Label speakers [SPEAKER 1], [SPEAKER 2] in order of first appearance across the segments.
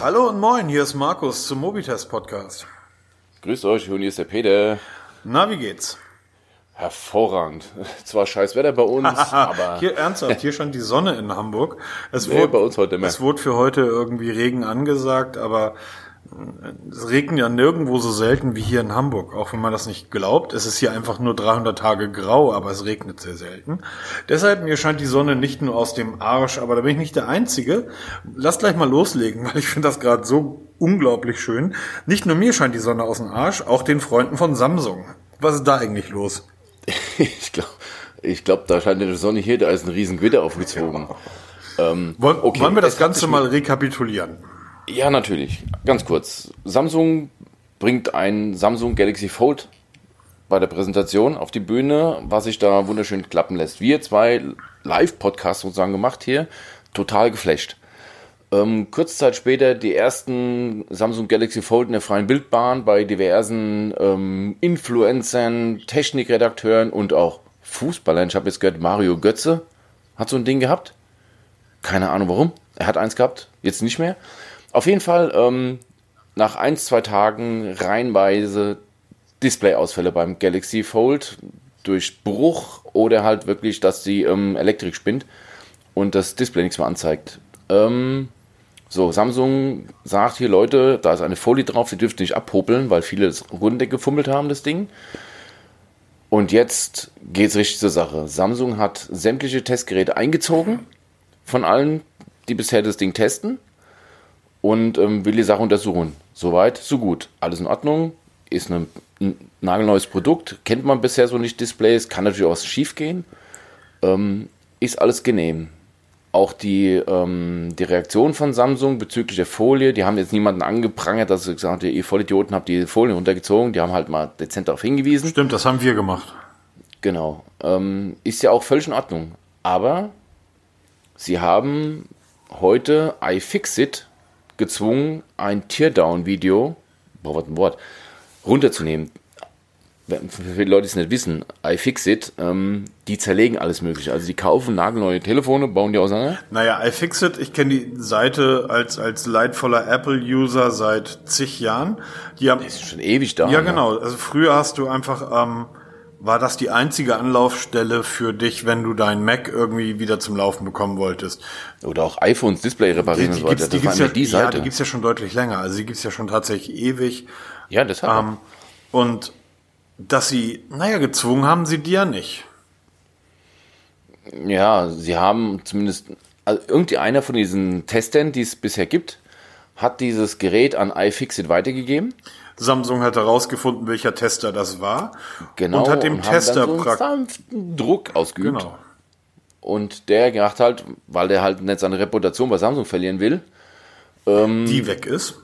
[SPEAKER 1] Hallo und moin, hier ist Markus zum Mobitest Podcast.
[SPEAKER 2] Grüßt euch, und hier ist der Peter.
[SPEAKER 1] Na, wie geht's?
[SPEAKER 2] Hervorragend. Zwar scheiß Wetter bei uns, aber
[SPEAKER 1] Hier ernsthaft, hier scheint die Sonne in Hamburg. Es
[SPEAKER 2] Nee, bei uns heute mehr.
[SPEAKER 1] Es wurde für heute irgendwie Regen angesagt, aber es regnet ja nirgendwo so selten wie hier in Hamburg. Auch wenn man das nicht glaubt, es ist hier einfach nur 300 Tage grau, aber es regnet sehr selten. Deshalb mir scheint die Sonne nicht nur aus dem Arsch, aber da bin ich nicht der Einzige. Lass gleich mal loslegen, weil ich finde das gerade so unglaublich schön. Nicht nur mir scheint die Sonne aus dem Arsch, auch den Freunden von Samsung. Was ist da eigentlich los?
[SPEAKER 2] ich glaube, ich glaub, da scheint die Sonne hier, da ist ein riesen Gewitter aufgezogen. Ähm,
[SPEAKER 1] Wollen,
[SPEAKER 2] okay,
[SPEAKER 1] wollen wir das Ganze mal rekapitulieren?
[SPEAKER 2] Ja, natürlich. Ganz kurz. Samsung bringt ein Samsung Galaxy Fold bei der Präsentation auf die Bühne, was sich da wunderschön klappen lässt. Wir zwei Live-Podcasts sozusagen gemacht hier, total geflasht. Ähm, kurze Zeit später die ersten Samsung Galaxy Fold in der freien Bildbahn bei diversen ähm, Influencern, Technikredakteuren und auch Fußballern. Ich habe jetzt gehört, Mario Götze hat so ein Ding gehabt. Keine Ahnung warum. Er hat eins gehabt, jetzt nicht mehr. Auf jeden Fall ähm, nach ein, zwei Tagen reihenweise Displayausfälle beim Galaxy Fold durch Bruch oder halt wirklich, dass die ähm, Elektrik spinnt und das Display nichts mehr anzeigt. Ähm, so, Samsung sagt hier, Leute, da ist eine Folie drauf, die dürft nicht abhobeln, weil viele das runtergefummelt haben, das Ding. Und jetzt geht's richtig zur Sache. Samsung hat sämtliche Testgeräte eingezogen von allen, die bisher das Ding testen und ähm, will die Sache untersuchen. Soweit, so gut. Alles in Ordnung. Ist eine, ein nagelneues Produkt. Kennt man bisher so nicht Displays. Kann natürlich auch was schief gehen. Ähm, ist alles genehm. Auch die, ähm, die Reaktion von Samsung bezüglich der Folie, die haben jetzt niemanden angeprangert, dass sie gesagt haben, ihr Vollidioten habt die Folie runtergezogen. Die haben halt mal dezent darauf hingewiesen.
[SPEAKER 1] Stimmt, das haben wir gemacht.
[SPEAKER 2] Genau. Ähm, ist ja auch völlig in Ordnung. Aber sie haben heute iFixit gezwungen, ein Teardown-Video, boah, was ein Wort, runterzunehmen. Für viele Leute, die es nicht wissen, iFixit, ähm, die zerlegen alles Mögliche. Also die kaufen nagelneue Telefone, bauen die auseinander.
[SPEAKER 1] Naja, iFixit, ich kenne die Seite als, als leidvoller Apple-User seit zig Jahren. Die haben,
[SPEAKER 2] Ist schon ewig da.
[SPEAKER 1] ja,
[SPEAKER 2] ne?
[SPEAKER 1] genau. Also früher hast du einfach, ähm, war das die einzige Anlaufstelle für dich, wenn du dein Mac irgendwie wieder zum Laufen bekommen wolltest.
[SPEAKER 2] Oder auch iPhones Display reparieren so weiter.
[SPEAKER 1] gibt's, die
[SPEAKER 2] Das war
[SPEAKER 1] gibt's ja,
[SPEAKER 2] die
[SPEAKER 1] ja,
[SPEAKER 2] Seite.
[SPEAKER 1] die gibt's ja schon deutlich länger. Also die gibt's ja schon tatsächlich ewig.
[SPEAKER 2] Ja, deshalb.
[SPEAKER 1] Ähm, und dass sie, naja, gezwungen haben sie die ja nicht.
[SPEAKER 2] Ja, sie haben zumindest, also irgendwie einer von diesen Testern, die es bisher gibt, hat dieses Gerät an iFixit weitergegeben.
[SPEAKER 1] Samsung hat herausgefunden, welcher Tester das war.
[SPEAKER 2] Genau.
[SPEAKER 1] Und hat dem
[SPEAKER 2] haben
[SPEAKER 1] Tester
[SPEAKER 2] dann so sanften Druck ausgeübt.
[SPEAKER 1] Genau.
[SPEAKER 2] Und der gedacht halt, weil der halt nicht seine Reputation bei Samsung verlieren will, ähm,
[SPEAKER 1] Die weg ist.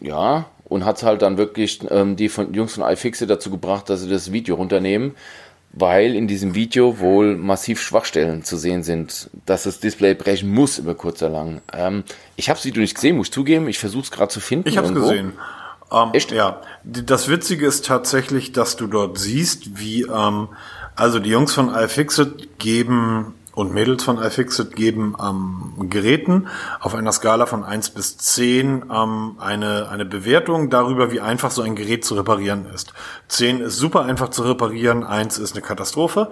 [SPEAKER 2] ja, und hat halt dann wirklich ähm, die von Jungs von iFixit dazu gebracht, dass sie das Video runternehmen, weil in diesem Video wohl massiv Schwachstellen zu sehen sind, dass das Display brechen muss über kurz oder lang. Ähm, ich habe das Video nicht gesehen, muss ich zugeben. Ich versuche es gerade zu finden.
[SPEAKER 1] Ich habe es gesehen. Ähm,
[SPEAKER 2] Echt?
[SPEAKER 1] Ja. Das Witzige ist tatsächlich, dass du dort siehst, wie, ähm, also die Jungs von iFixit geben und Mädels von iFixit geben ähm, Geräten auf einer Skala von 1 bis 10 ähm, eine, eine Bewertung darüber, wie einfach so ein Gerät zu reparieren ist. 10 ist super einfach zu reparieren, 1 ist eine Katastrophe.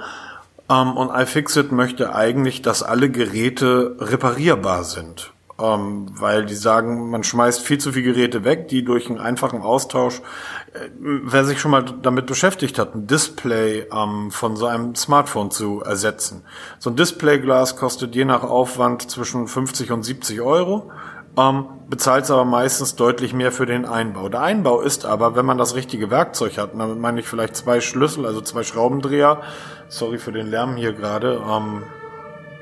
[SPEAKER 1] Ähm, und iFixit möchte eigentlich, dass alle Geräte reparierbar sind. Ähm, weil die sagen, man schmeißt viel zu viele Geräte weg, die durch einen einfachen Austausch, äh, wer sich schon mal damit beschäftigt hat, ein Display ähm, von so einem Smartphone zu ersetzen. So ein Displayglas kostet je nach Aufwand zwischen 50 und 70 Euro. Ähm, bezahlt aber meistens deutlich mehr für den Einbau. Der Einbau ist aber, wenn man das richtige Werkzeug hat, damit meine ich vielleicht zwei Schlüssel, also zwei Schraubendreher, sorry für den Lärm hier gerade, ähm,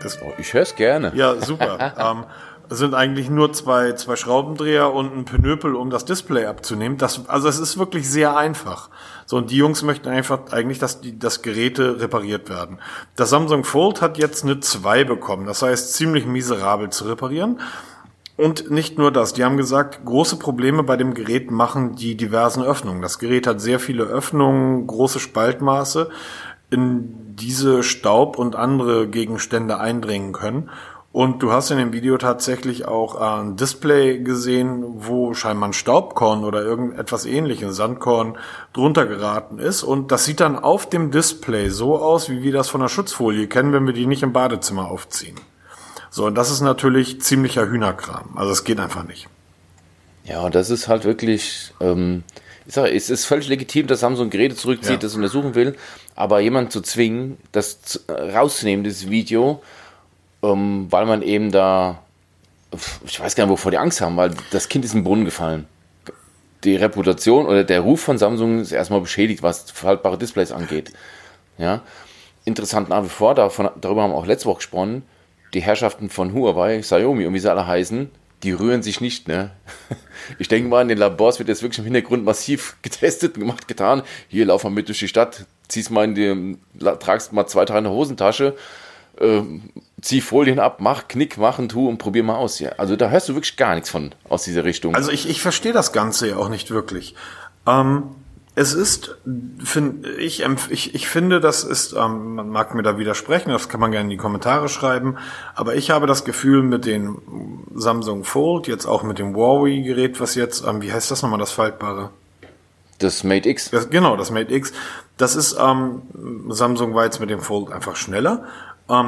[SPEAKER 1] das
[SPEAKER 2] Oh, ich höre es gerne.
[SPEAKER 1] ja, super. ähm, es sind eigentlich nur zwei, zwei Schraubendreher und ein Pinöpel, um das Display abzunehmen. Das, also es ist wirklich sehr einfach. So, und die Jungs möchten einfach eigentlich, dass die, dass Geräte repariert werden. Das Samsung Fold hat jetzt eine 2 bekommen. Das heißt, ziemlich miserabel zu reparieren. Und nicht nur das, die haben gesagt, große Probleme bei dem Gerät machen die diversen Öffnungen. Das Gerät hat sehr viele Öffnungen, große Spaltmaße, in diese Staub und andere Gegenstände eindringen können. Und du hast in dem Video tatsächlich auch ein Display gesehen, wo scheinbar ein Staubkorn oder irgendetwas ähnliches, Sandkorn, drunter geraten ist. Und das sieht dann auf dem Display so aus, wie wir das von der Schutzfolie kennen, wenn wir die nicht im Badezimmer aufziehen. So, und das ist natürlich ziemlicher Hühnerkram. Also es geht einfach nicht.
[SPEAKER 2] Ja, und das ist halt wirklich, ähm, ich sage, es ist völlig legitim, dass Samsung Geräte zurückzieht, ja. das untersuchen will, aber jemand zu zwingen, das rauszunehmen, das Video, ähm, weil man eben da, ich weiß gar nicht, wovor die Angst haben, weil das Kind ist im Brunnen gefallen. Die Reputation oder der Ruf von Samsung ist erstmal beschädigt, was faltbare Displays angeht. Ja. Interessant nach wie vor, davon, darüber haben wir auch letzte Woche gesprochen, die Herrschaften von Huawei, Xiaomi und wie sie alle heißen, die rühren sich nicht, ne? Ich denke mal, in den Labors wird jetzt wirklich im Hintergrund massiv getestet, gemacht, getan. Hier lauf mal mit durch die Stadt, ziehst mal in die, tragst mal zwei, drei in der Hosentasche, äh, zieh Folien ab, mach, knick, mach und tu und probier mal aus hier. Also da hörst du wirklich gar nichts von aus dieser Richtung.
[SPEAKER 1] Also ich, ich verstehe das Ganze ja auch nicht wirklich. Ähm, es ist, find, ich, ich, ich finde, das ist, ähm, man mag mir da widersprechen, das kann man gerne in die Kommentare schreiben, aber ich habe das Gefühl mit dem Samsung Fold, jetzt auch mit dem Huawei-Gerät, was jetzt, ähm, wie heißt das nochmal, das Faltbare?
[SPEAKER 2] Das Mate X.
[SPEAKER 1] Das, genau, das Mate X. Das ist, ähm, Samsung war jetzt mit dem Fold einfach schneller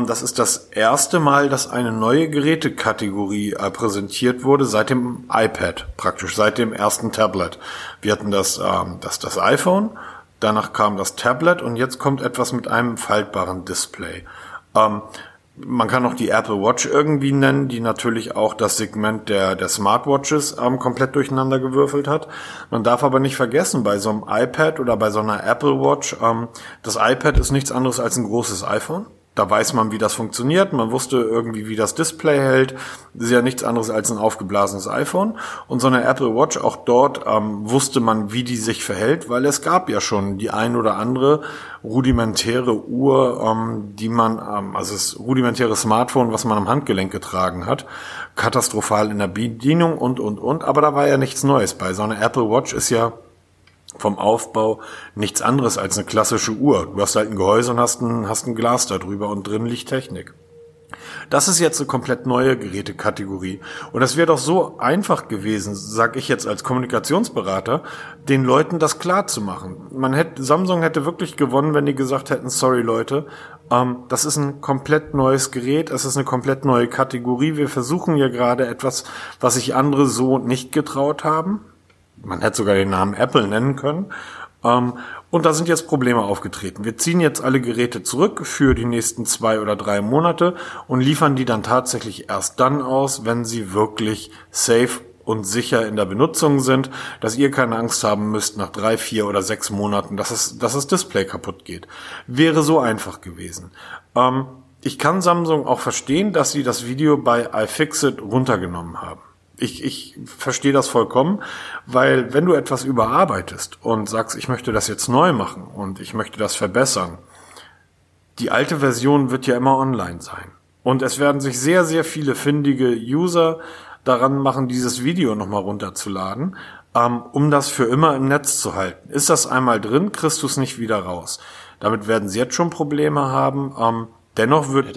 [SPEAKER 1] das ist das erste Mal, dass eine neue Gerätekategorie äh, präsentiert wurde seit dem iPad, praktisch seit dem ersten Tablet. Wir hatten das, ähm, das, das iPhone, danach kam das Tablet und jetzt kommt etwas mit einem faltbaren Display. Ähm, man kann auch die Apple Watch irgendwie nennen, die natürlich auch das Segment der, der Smartwatches ähm, komplett durcheinander gewürfelt hat. Man darf aber nicht vergessen, bei so einem iPad oder bei so einer Apple Watch, ähm, das iPad ist nichts anderes als ein großes iPhone. Da weiß man, wie das funktioniert. Man wusste irgendwie, wie das Display hält. Das ist ja nichts anderes als ein aufgeblasenes iPhone. Und so eine Apple Watch, auch dort ähm, wusste man, wie die sich verhält, weil es gab ja schon die ein oder andere rudimentäre Uhr, ähm, die man, ähm, also das rudimentäre Smartphone, was man am Handgelenk getragen hat. Katastrophal in der Bedienung und, und, und. Aber da war ja nichts Neues bei. So eine Apple Watch ist ja vom Aufbau nichts anderes als eine klassische Uhr. Du hast halt ein Gehäuse und hast ein, hast ein Glas darüber und drin liegt Technik. Das ist jetzt eine komplett neue Gerätekategorie. Und es wäre doch so einfach gewesen, sag ich jetzt als Kommunikationsberater, den Leuten das klar zu machen. Man hätte, Samsung hätte wirklich gewonnen, wenn die gesagt hätten, sorry Leute, ähm, das ist ein komplett neues Gerät, es ist eine komplett neue Kategorie. Wir versuchen ja gerade etwas, was sich andere so nicht getraut haben man hätte sogar den Namen Apple nennen können. Ähm, und da sind jetzt Probleme aufgetreten. Wir ziehen jetzt alle Geräte zurück für die nächsten zwei oder drei Monate und liefern die dann tatsächlich erst dann aus, wenn sie wirklich safe und sicher in der Benutzung sind, dass ihr keine Angst haben müsst nach drei, vier oder sechs Monaten, dass es, dass das Display kaputt geht. Wäre so einfach gewesen. Ähm, ich kann Samsung auch verstehen, dass sie das Video bei iFixit runtergenommen haben ich, ich verstehe das vollkommen, weil wenn du etwas überarbeitest und sagst, ich möchte das jetzt neu machen und ich möchte das verbessern, die alte Version wird ja immer online sein. Und es werden sich sehr, sehr viele findige User daran machen, dieses Video nochmal runterzuladen, ähm, um das für immer im Netz zu halten. Ist das einmal drin, kriegst du es nicht wieder raus. Damit werden sie jetzt schon Probleme haben. Ähm, dennoch würde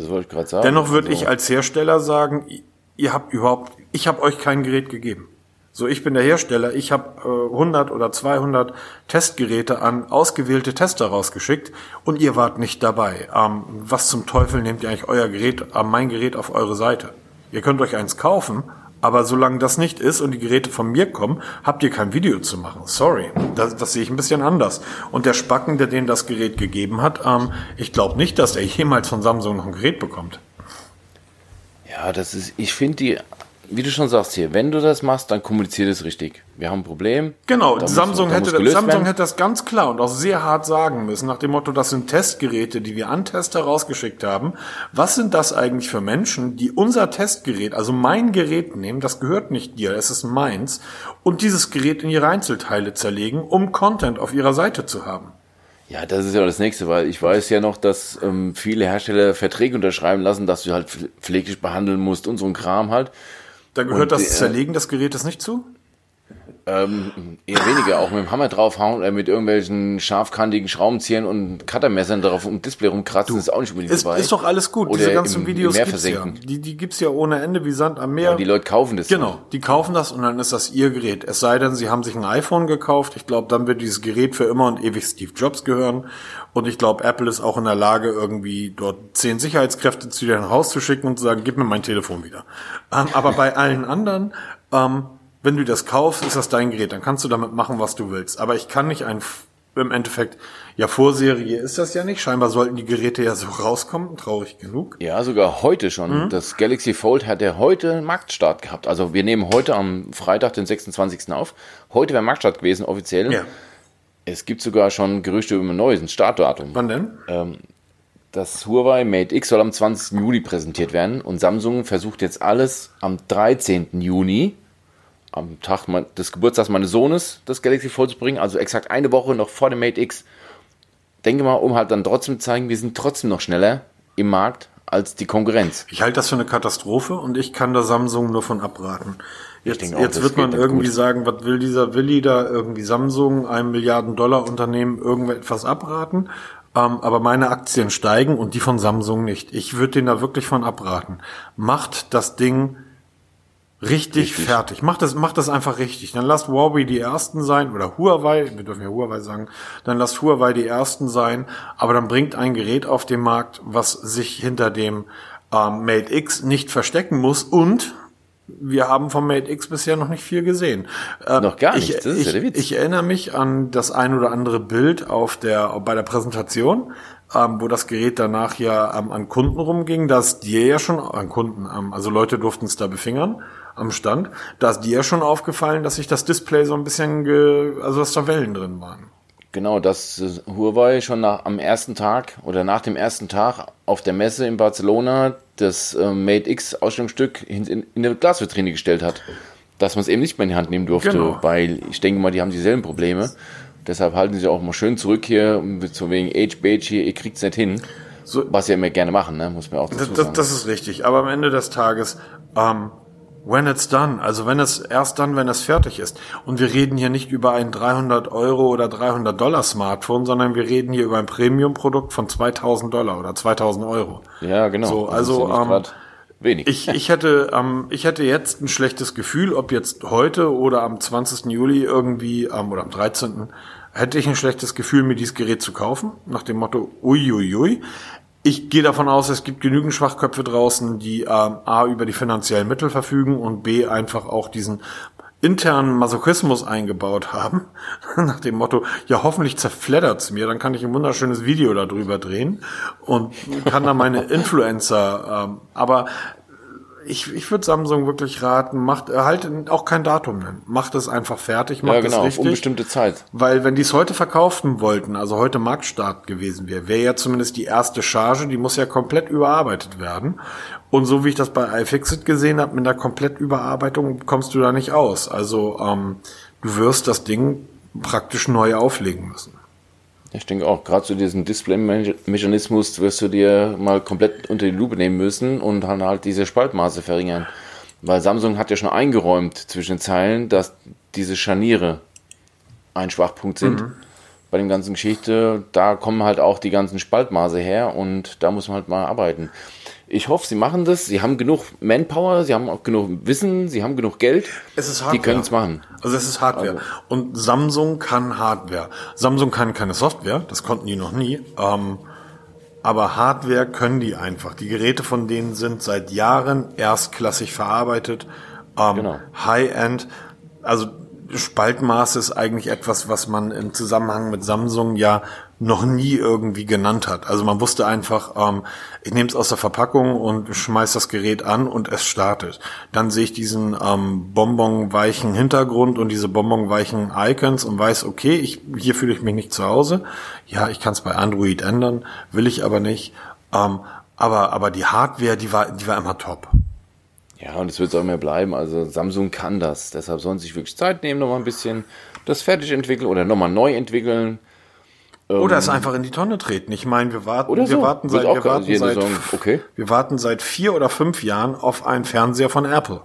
[SPEAKER 1] ja, dennoch würde also. ich als Hersteller sagen, ihr habt überhaupt, ich habe euch kein Gerät gegeben. So, ich bin der Hersteller, ich habe äh, 100 oder 200 Testgeräte an ausgewählte Tester rausgeschickt und ihr wart nicht dabei. Ähm, was zum Teufel nehmt ihr eigentlich euer Gerät, äh, mein Gerät auf eure Seite? Ihr könnt euch eins kaufen, aber solange das nicht ist und die Geräte von mir kommen, habt ihr kein Video zu machen. Sorry, das, das sehe ich ein bisschen anders. Und der Spacken, der denen das Gerät gegeben hat, ähm, ich glaube nicht, dass er jemals von Samsung noch ein Gerät bekommt.
[SPEAKER 2] Ja, das ist, ich finde die, wie du schon sagst hier, wenn du das machst, dann kommuniziert es richtig. Wir haben ein Problem.
[SPEAKER 1] Genau, Samsung, muss, hätte, Samsung hätte das ganz klar und auch sehr hart sagen müssen, nach dem Motto, das sind Testgeräte, die wir an Tester rausgeschickt haben. Was sind das eigentlich für Menschen, die unser Testgerät, also mein Gerät nehmen, das gehört nicht dir, es ist meins, und dieses Gerät in ihre Einzelteile zerlegen, um Content auf ihrer Seite zu haben?
[SPEAKER 2] Ja, das ist ja das nächste, weil ich weiß ja noch, dass ähm, viele Hersteller Verträge unterschreiben lassen, dass du halt pfleglich behandeln musst und so ein Kram halt.
[SPEAKER 1] Da gehört und, das Zerlegen des Gerätes nicht zu?
[SPEAKER 2] Ähm, eher weniger, auch mit dem Hammer draufhauen oder mit irgendwelchen scharfkantigen Schraubenziehern und Cuttermessern drauf um Display rumkratzen, ist auch nicht unbedingt
[SPEAKER 1] Ist,
[SPEAKER 2] dabei.
[SPEAKER 1] ist doch alles gut.
[SPEAKER 2] Oder
[SPEAKER 1] Diese ganzen
[SPEAKER 2] im- im
[SPEAKER 1] Videos
[SPEAKER 2] Meer
[SPEAKER 1] gibt's ja. Die, die gibt's ja ohne Ende wie Sand am Meer.
[SPEAKER 2] Und die Leute kaufen das.
[SPEAKER 1] Genau, die kaufen das und dann ist das ihr Gerät. Es sei denn, sie haben sich ein iPhone gekauft. Ich glaube, dann wird dieses Gerät für immer und ewig Steve Jobs gehören. Und ich glaube, Apple ist auch in der Lage, irgendwie dort zehn Sicherheitskräfte zu dir nach Haus zu schicken und zu sagen, gib mir mein Telefon wieder. Ähm, aber bei allen anderen, ähm, wenn du das kaufst, ist das dein Gerät. Dann kannst du damit machen, was du willst. Aber ich kann nicht ein, im Endeffekt, ja, Vorserie ist das ja nicht. Scheinbar sollten die Geräte ja so rauskommen. Traurig genug.
[SPEAKER 2] Ja, sogar heute schon.
[SPEAKER 1] Mhm.
[SPEAKER 2] Das Galaxy Fold hat ja heute einen Marktstart gehabt. Also wir nehmen heute am Freitag, den 26. auf. Heute wäre Marktstart gewesen, offiziell.
[SPEAKER 1] Ja.
[SPEAKER 2] Es gibt sogar schon Gerüchte über ein neues, Startdatum.
[SPEAKER 1] Wann denn?
[SPEAKER 2] Das Huawei Mate X soll am 20. Juli präsentiert werden und Samsung versucht jetzt alles am 13. Juni, am Tag des Geburtstags meines Sohnes, das Galaxy Fold zu bringen, also exakt eine Woche noch vor dem Mate X. Denke mal, um halt dann trotzdem zu zeigen, wir sind trotzdem noch schneller im Markt als die Konkurrenz.
[SPEAKER 1] Ich halte das für eine Katastrophe und ich kann da Samsung nur von abraten. Jetzt,
[SPEAKER 2] auch,
[SPEAKER 1] jetzt wird man irgendwie
[SPEAKER 2] gut.
[SPEAKER 1] sagen, was will dieser Willi da irgendwie Samsung, einem Milliarden Dollar Unternehmen, irgendetwas abraten? Ähm, aber meine Aktien steigen und die von Samsung nicht. Ich würde denen da wirklich von abraten. Macht das Ding richtig,
[SPEAKER 2] Richtig.
[SPEAKER 1] fertig. Macht das, macht das einfach richtig. Dann lasst Huawei die ersten sein oder Huawei, wir dürfen ja Huawei sagen, dann lasst Huawei die ersten sein, aber dann bringt ein Gerät auf den Markt, was sich hinter dem ähm, Mate X nicht verstecken muss und wir haben vom Mate X bisher noch nicht viel gesehen. Äh,
[SPEAKER 2] Noch gar
[SPEAKER 1] ich,
[SPEAKER 2] nichts, das ist
[SPEAKER 1] ich,
[SPEAKER 2] ja Witz.
[SPEAKER 1] Ich erinnere mich an das ein oder andere Bild auf der, bei der Präsentation, ähm, wo das Gerät danach ja ähm, an Kunden rumging, dass dir ja schon, an Kunden, ähm, also Leute durften es da befingern am Stand, da ist dir ja schon aufgefallen, dass sich das Display so ein bisschen, ge, also dass da Wellen drin waren.
[SPEAKER 2] Genau, dass äh, Huawei schon nach, am ersten Tag oder nach dem ersten Tag auf der Messe in Barcelona das äh, Mate X Ausstellungsstück in, in, in eine Glasvitrine gestellt hat. Dass man es eben nicht mehr in die Hand nehmen durfte,
[SPEAKER 1] Genau.
[SPEAKER 2] weil ich denke mal, die haben dieselben Probleme. Deshalb halten sie auch mal schön zurück hier, so wegen Age Beige hier, ihr kriegt's nicht hin.
[SPEAKER 1] So-
[SPEAKER 2] Was sie ja immer gerne machen, ne? muss man auch dazu
[SPEAKER 1] Das,
[SPEAKER 2] sagen.
[SPEAKER 1] das, das ist richtig. Aber am Ende des Tages, ähm, when it's done, also wenn es erst dann, wenn es fertig ist. Und wir reden hier nicht über ein 300 Euro oder 300 Dollar Smartphone, sondern wir reden hier über ein Premium-Produkt von 2000 Dollar oder 2000 Euro.
[SPEAKER 2] ja, genau.
[SPEAKER 1] So, also,
[SPEAKER 2] ja
[SPEAKER 1] ähm,
[SPEAKER 2] wenig.
[SPEAKER 1] Ich, ich hätte, ähm, ich hätte jetzt ein schlechtes Gefühl, ob jetzt heute oder am 20. Juli irgendwie, ähm, oder am 13. hätte ich ein schlechtes Gefühl, mir dieses Gerät zu kaufen, nach dem Motto, uiuiui. Ich gehe davon aus, es gibt genügend Schwachköpfe draußen, die ähm, A über die finanziellen Mittel verfügen und B einfach auch diesen internen Masochismus eingebaut haben, nach dem Motto, ja hoffentlich zerfleddert's mir, dann kann ich ein wunderschönes Video darüber drehen und kann dann meine Influencer, ähm, aber ich, ich würde Samsung wirklich raten, macht halt auch kein Datum nennen. Macht es einfach fertig, macht
[SPEAKER 2] ja, genau,
[SPEAKER 1] es
[SPEAKER 2] auf
[SPEAKER 1] richtig.
[SPEAKER 2] unbestimmte Zeit.
[SPEAKER 1] Weil wenn die es heute verkaufen wollten, also heute Marktstart gewesen wäre, wäre ja zumindest die erste Charge, die muss ja komplett überarbeitet werden. Und so wie ich das bei iFixit gesehen habe, mit einer Komplettüberarbeitung kommst du da nicht aus. Also ähm, du wirst das Ding praktisch neu auflegen müssen.
[SPEAKER 2] Ich denke auch, gerade zu diesem Display-Mechanismus wirst du dir mal komplett unter die Lupe nehmen müssen und dann halt diese Spaltmaße verringern. Weil Samsung hat ja schon eingeräumt zwischen den Zeilen, dass diese Scharniere ein Schwachpunkt sind. Bei dem ganzen Geschichte, da kommen halt auch die ganzen Spaltmaße her und da muss man halt mal arbeiten. Ich hoffe, sie machen das. Sie haben genug Manpower, sie haben auch genug Wissen, sie haben genug Geld.
[SPEAKER 1] Es ist
[SPEAKER 2] Die
[SPEAKER 1] Hardware.
[SPEAKER 2] können es machen.
[SPEAKER 1] Also es ist Hardware.
[SPEAKER 2] Also-
[SPEAKER 1] Und Samsung kann Hardware. Samsung kann keine Software, das konnten die noch nie. Ähm, aber Hardware können die einfach. Die Geräte von denen sind seit Jahren erstklassig verarbeitet. Ähm,
[SPEAKER 2] Genau.
[SPEAKER 1] High-End. Also Spaltmaße ist eigentlich etwas, was man im Zusammenhang mit Samsung ja noch nie irgendwie genannt hat. Also man wusste einfach, ähm, ich nehme es aus der Verpackung und schmeiß das Gerät an und es startet. Dann sehe ich diesen ähm, bonbonweichen Hintergrund und diese bonbonweichen Icons und weiß, okay, ich, hier fühle ich mich nicht zu Hause. Ja, ich kann es bei Android ändern, will ich aber nicht. Ähm, aber, aber die Hardware, die war, die war immer top.
[SPEAKER 2] Ja, und es wird auch mehr bleiben. Also Samsung kann das. Deshalb sollen sie sich wirklich Zeit nehmen, nochmal ein bisschen das fertig entwickeln oder nochmal neu entwickeln.
[SPEAKER 1] Oder es einfach in die Tonne treten. Ich meine, wir warten,
[SPEAKER 2] Oder
[SPEAKER 1] wir
[SPEAKER 2] so.
[SPEAKER 1] warten seit, wir warten seit,
[SPEAKER 2] okay.
[SPEAKER 1] wir warten seit vier oder fünf Jahren auf einen Fernseher von Apple.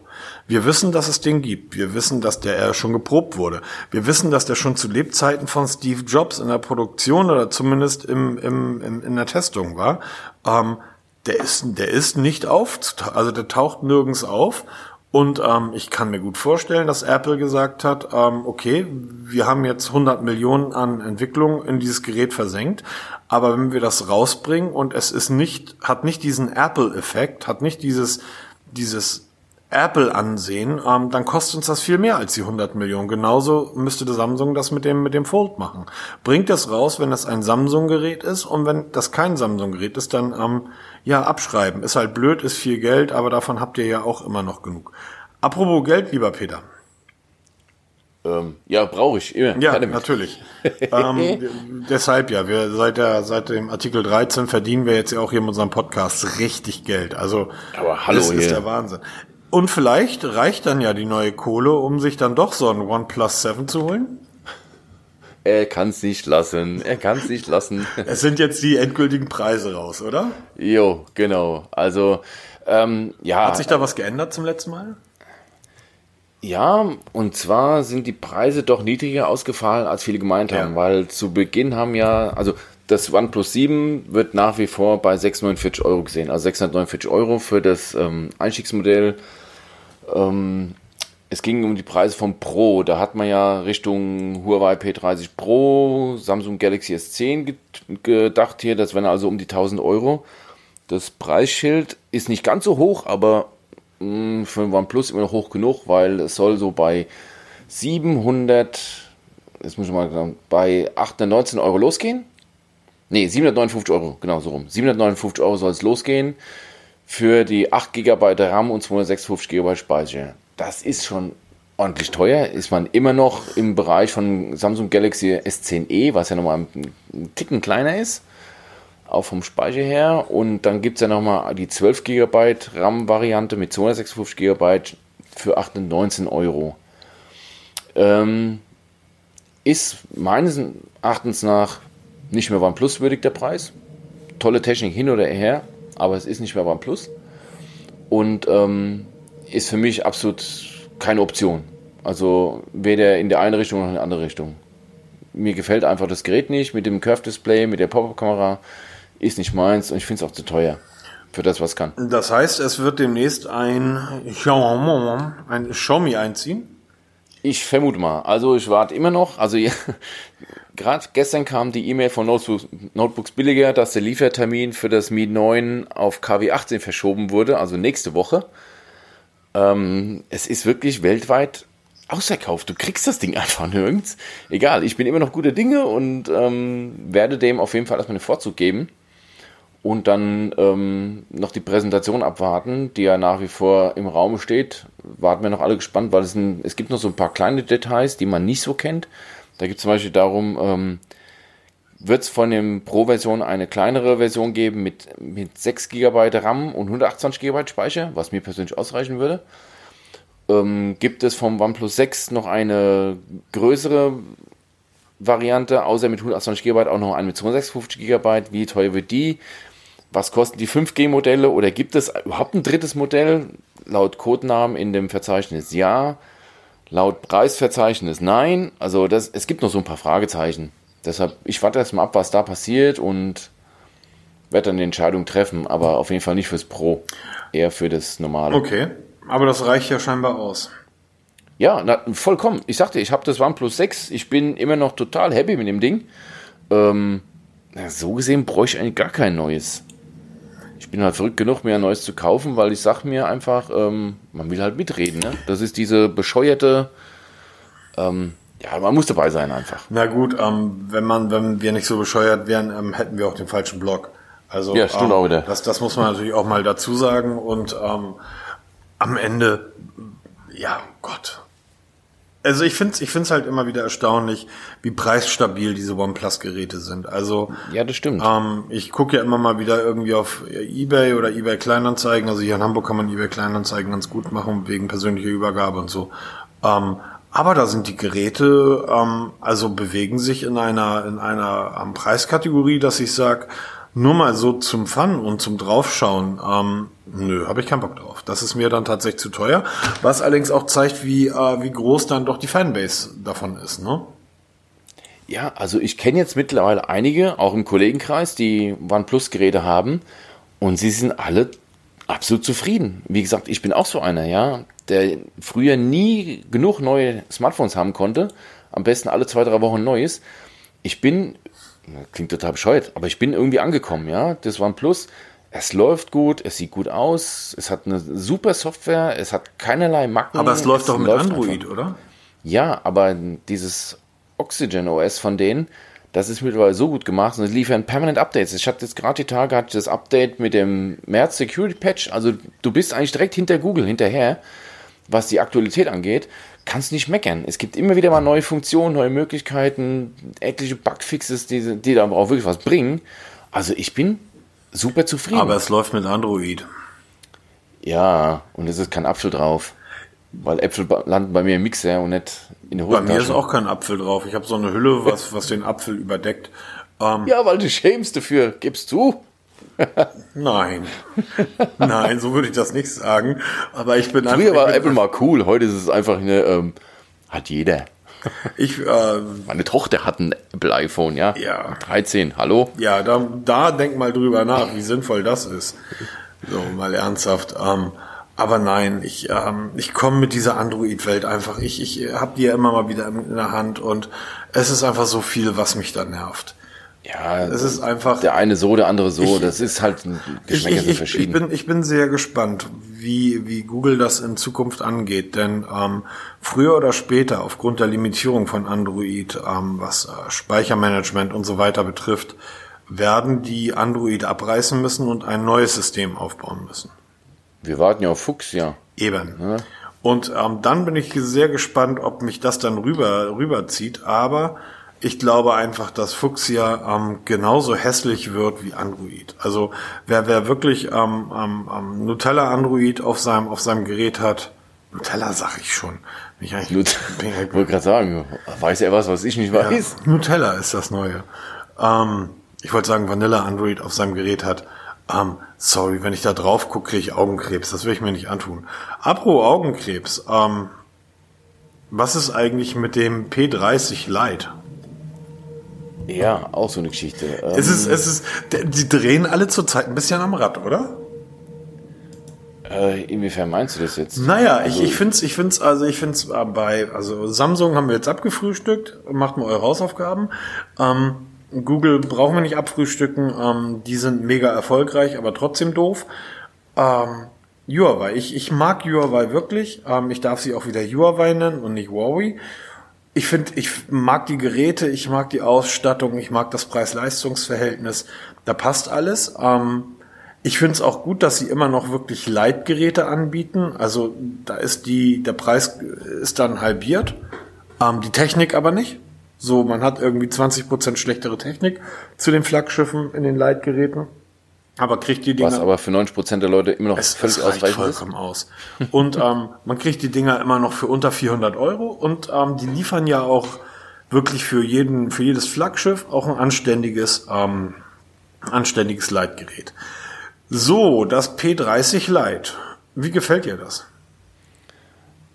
[SPEAKER 1] Wir wissen, dass es den gibt. Wir wissen, dass der äh, schon geprobt wurde. Wir wissen, dass der schon zu Lebzeiten von Steve Jobs in der Produktion oder zumindest im, im, im in der Testung war. Ähm, der ist, der ist nicht auf, also der taucht nirgends auf. Und ähm, ich kann mir gut vorstellen, dass Apple gesagt hat, ähm, okay, wir haben jetzt 100 Millionen an Entwicklung in dieses Gerät versenkt, aber wenn wir das rausbringen und es ist nicht, hat nicht diesen Apple-Effekt, hat nicht dieses, dieses Apple-Ansehen, ähm, dann kostet uns das viel mehr als die 100 Millionen. Genauso müsste der Samsung das mit dem, mit dem Fold machen. Bringt das raus, wenn das ein Samsung-Gerät ist und wenn das kein Samsung-Gerät ist, dann ähm, ja abschreiben. Ist halt blöd, ist viel Geld, aber davon habt ihr ja auch immer noch genug. Apropos Geld, lieber Peter.
[SPEAKER 2] Ähm, ja, brauche ich. Immer.
[SPEAKER 1] Ja, natürlich. ähm, deshalb ja, wir seit der seit dem Artikel 13 verdienen wir jetzt ja auch hier mit unserem Podcast richtig Geld. Also
[SPEAKER 2] Aber hallo
[SPEAKER 1] das ist der Wahnsinn. Und vielleicht reicht dann ja die neue Kohle, um sich dann doch so ein OnePlus 7 zu holen.
[SPEAKER 2] Er kann es nicht lassen. Er kann es nicht lassen.
[SPEAKER 1] Es sind jetzt die endgültigen Preise raus, oder?
[SPEAKER 2] jo, genau. Also, ähm, ja.
[SPEAKER 1] Hat sich da was geändert zum letzten Mal?
[SPEAKER 2] Ja, und zwar sind die Preise doch niedriger ausgefallen, als viele gemeint
[SPEAKER 1] Ja.
[SPEAKER 2] haben, weil zu Beginn haben ja, also das OnePlus 7 wird nach wie vor bei 649 Euro gesehen, also 649 Euro für das ähm, Einstiegsmodell. Ähm, es ging um die Preise vom Pro, da hat man ja Richtung Huawei P30 Pro, Samsung Galaxy S10 ge- gedacht hier, das wären also um die 1000 Euro. Das Preisschild ist nicht ganz so hoch, aber mh, für ein OnePlus immer noch hoch genug, weil es soll so bei 700, jetzt muss ich mal sagen, bei 819 Euro losgehen. Nee, 759 Euro, genau so rum. 759 Euro soll es losgehen für die 8 GB RAM und 256 GB Speicher. Das ist schon ordentlich teuer. Ist man immer noch im Bereich von Samsung Galaxy S10e, was ja nochmal ein, Ticken kleiner ist auch vom Speicher her. Und dann gibt es ja nochmal die 12 GB RAM-Variante mit 256 GB für 18 Euro. Ähm, ist meines Erachtens nach nicht mehr OnePlus würdig der Preis. Tolle Technik hin oder her, aber es ist nicht mehr OnePlus. Und ähm, ist für mich absolut keine Option. Also weder in der eine Richtung noch in die andere Richtung. Mir gefällt einfach das Gerät nicht mit dem Curve-Display, mit der Pop-Up-Kamera. Ist nicht meins und ich finde es auch zu teuer für das, was es kann.
[SPEAKER 1] Das heißt, es wird demnächst ein Xiaomi, ein Xiaomi einziehen.
[SPEAKER 2] Ich vermute mal. Also ich warte immer noch. Also ja, gerade gestern kam die E-Mail von Notebooks, Notebooks Billiger, dass der Liefertermin für das Mi 9 auf KW 18 verschoben wurde, also nächste Woche. Ähm, es ist wirklich weltweit ausverkauft. Du kriegst das Ding einfach nirgends. Egal, ich bin immer noch gute Dinge und ähm, werde dem auf jeden Fall erstmal einen Vorzug geben. Und dann ähm, noch die Präsentation abwarten, die ja nach wie vor im Raum steht. Warten wir noch alle gespannt, weil es, ein, es gibt noch so ein paar kleine Details, die man nicht so kennt. Da geht es zum Beispiel darum, ähm, wird es von dem Pro-Version eine kleinere Version geben mit, mit 6 GB RAM und 128 GB Speicher, was mir persönlich ausreichen würde. Ähm, gibt es vom OnePlus 6 noch eine größere Variante, außer mit 128 GB auch noch eine mit 256 GB. Wie teuer wird die? Was kosten die 5G-Modelle oder gibt es überhaupt ein drittes Modell? Laut Codenamen in dem Verzeichnis ja, laut Preisverzeichnis nein. Also das, es gibt noch so ein paar Fragezeichen. Deshalb, ich warte erst mal ab, was da passiert und werde dann die Entscheidung treffen, aber auf jeden Fall nicht fürs Pro, eher für das normale.
[SPEAKER 1] Okay, aber das reicht ja scheinbar aus.
[SPEAKER 2] Ja, na, vollkommen. Ich sagte, ich habe das OnePlus 6. Ich bin immer noch total happy mit dem Ding. Ähm, na, so gesehen bräuchte ich eigentlich gar kein neues. Ich bin halt verrückt genug, mir ein neues zu kaufen, weil ich sag mir einfach, ähm, man will halt mitreden. Ne? Das ist diese bescheuerte, ähm, ja, man muss dabei sein einfach.
[SPEAKER 1] Na gut, ähm, wenn man, wenn wir nicht so bescheuert wären, ähm, hätten wir auch den falschen Blog. Also
[SPEAKER 2] Ja, stimmt
[SPEAKER 1] ähm,
[SPEAKER 2] auch wieder.
[SPEAKER 1] Das, das muss man natürlich auch mal dazu sagen. Und ähm, am Ende, ja, Gott. Also ich finde es ich find's halt immer wieder erstaunlich, wie preisstabil diese OnePlus-Geräte sind. Also
[SPEAKER 2] Ja, das stimmt.
[SPEAKER 1] ähm, ich gucke ja immer mal wieder irgendwie auf Ebay oder Ebay Kleinanzeigen. Also hier in Hamburg kann man Ebay Kleinanzeigen ganz gut machen wegen persönlicher Übergabe und so. Ähm, Aber da sind die Geräte, ähm, also bewegen sich in einer, in einer ähm, Preiskategorie, dass ich sag, nur mal so zum Fun und zum Draufschauen, ähm, nö, habe ich keinen Bock drauf. Das ist mir dann tatsächlich zu teuer. Was allerdings auch zeigt, wie, äh, wie groß dann doch die Fanbase davon ist, ne?
[SPEAKER 2] Ja, also ich kenne jetzt mittlerweile einige, auch im Kollegenkreis, die OnePlus-Geräte haben und sie sind alle absolut zufrieden. Wie gesagt, ich bin auch so einer, ja, der früher nie genug neue Smartphones haben konnte. Am besten alle zwei, drei Wochen neues. Ich bin, klingt total bescheuert, aber ich bin irgendwie angekommen, ja. Das OnePlus, es läuft gut, es sieht gut aus, es hat eine super Software, es hat keinerlei Macken.
[SPEAKER 1] Aber es läuft doch mit Android, einfach. oder?
[SPEAKER 2] Ja, aber dieses Oxygen OS von denen, das ist mittlerweile so gut gemacht und es liefern permanent Updates. Ich hatte jetzt gerade die Tage hatte das Update mit dem März Security Patch. Also du bist eigentlich direkt hinter Google hinterher, was die Aktualität angeht. Kannst nicht meckern. Es gibt immer wieder mal neue Funktionen, neue Möglichkeiten, etliche Bugfixes, die, die da auch wirklich was bringen. Also ich bin super zufrieden.
[SPEAKER 1] Aber es läuft mit Android.
[SPEAKER 2] Ja, und es ist kein Apfel drauf. Weil Äpfel landen bei mir im Mixer und nicht in der
[SPEAKER 1] Hosentasche. Bei mir ist auch kein Apfel drauf. Ich habe so eine Hülle, was, was den Apfel überdeckt.
[SPEAKER 2] Ähm, ja, weil du schämst dafür. Gibst du?
[SPEAKER 1] Nein. Nein, so würde ich das nicht sagen. Aber ich bin
[SPEAKER 2] Früher war Apple mal cool. Heute ist es einfach eine, ähm, hat jeder.
[SPEAKER 1] Ich, äh,
[SPEAKER 2] Meine Tochter hat ein Apple iPhone, ja?
[SPEAKER 1] Ja.
[SPEAKER 2] 13, hallo?
[SPEAKER 1] Ja, da, da denk mal drüber nach, wie sinnvoll das ist. So, mal ernsthaft. Ähm, aber nein, ich, ähm, ich komme mit dieser Android-Welt einfach. Ich, ich habe die ja immer mal wieder in der Hand und es ist einfach so viel, was mich da nervt.
[SPEAKER 2] Ja, es ist einfach. Der eine so, der andere so. Ich, das ist halt
[SPEAKER 1] Geschmäcker ich, ich, verschieden. Ich bin, ich bin sehr gespannt, wie, wie Google das in Zukunft angeht. Denn ähm, früher oder später, aufgrund der Limitierung von Android, ähm, was äh, Speichermanagement und so weiter betrifft, werden die Android abreißen müssen und ein neues System aufbauen müssen.
[SPEAKER 2] Wir warten ja auf Fuchs, ja.
[SPEAKER 1] Eben. Ja. Und ähm, dann bin ich sehr gespannt, ob mich das dann rüber rüberzieht. Aber ich glaube einfach, dass Fuchsia ähm, genauso hässlich wird wie Android. Also wer, wer wirklich ähm, ähm, Nutella Android auf seinem, auf seinem Gerät hat, Nutella sag ich schon.
[SPEAKER 2] Ich, ich wollte gerade sagen, weiß er was, was ich nicht weiß?
[SPEAKER 1] Ja, Nutella ist das Neue. Ähm, ich wollte sagen, Vanilla Android auf seinem Gerät hat. Ähm, sorry, wenn ich da drauf gucke, kriege ich Augenkrebs. Das will ich mir nicht antun. Apro Augenkrebs. Ähm, was ist eigentlich mit dem P30 Lite?
[SPEAKER 2] Ja, auch so eine Geschichte.
[SPEAKER 1] Ähm, es ist, es ist, die drehen alle zurzeit ein bisschen am Rad, oder?
[SPEAKER 2] Äh, inwiefern meinst du das jetzt?
[SPEAKER 1] Naja, also, ich, ich finde es, ich find's, also ich finde es äh, bei, also Samsung haben wir jetzt abgefrühstückt, macht mal eure Hausaufgaben. Ähm, Google brauchen wir nicht abfrühstücken. Ähm, die sind mega erfolgreich, aber trotzdem doof. Ähm, Huawei. Ich, ich mag Huawei wirklich. Ähm, ich darf sie auch wieder Huawei nennen und nicht Huawei. Ich finde, ich mag die Geräte, ich mag die Ausstattung, ich mag das Preis-Leistungs-Verhältnis. Da passt alles. Ähm, ich finde es auch gut, dass sie immer noch wirklich Leitgeräte anbieten. Also da ist die, der Preis ist dann halbiert. Ähm, die Technik aber nicht. So, man hat irgendwie 20% schlechtere Technik zu den Flaggschiffen in den Leitgeräten. Aber kriegt die
[SPEAKER 2] Dinger. Was aber für 90% der Leute immer noch
[SPEAKER 1] es, völlig es ausreichend vollkommen ist. aus. Und ähm, man kriegt die Dinger immer noch für unter 400 Euro und ähm, die liefern ja auch wirklich für jeden, für jedes Flaggschiff auch ein anständiges, ähm, anständiges Leitgerät. So, das P30 Lite. Wie gefällt dir das?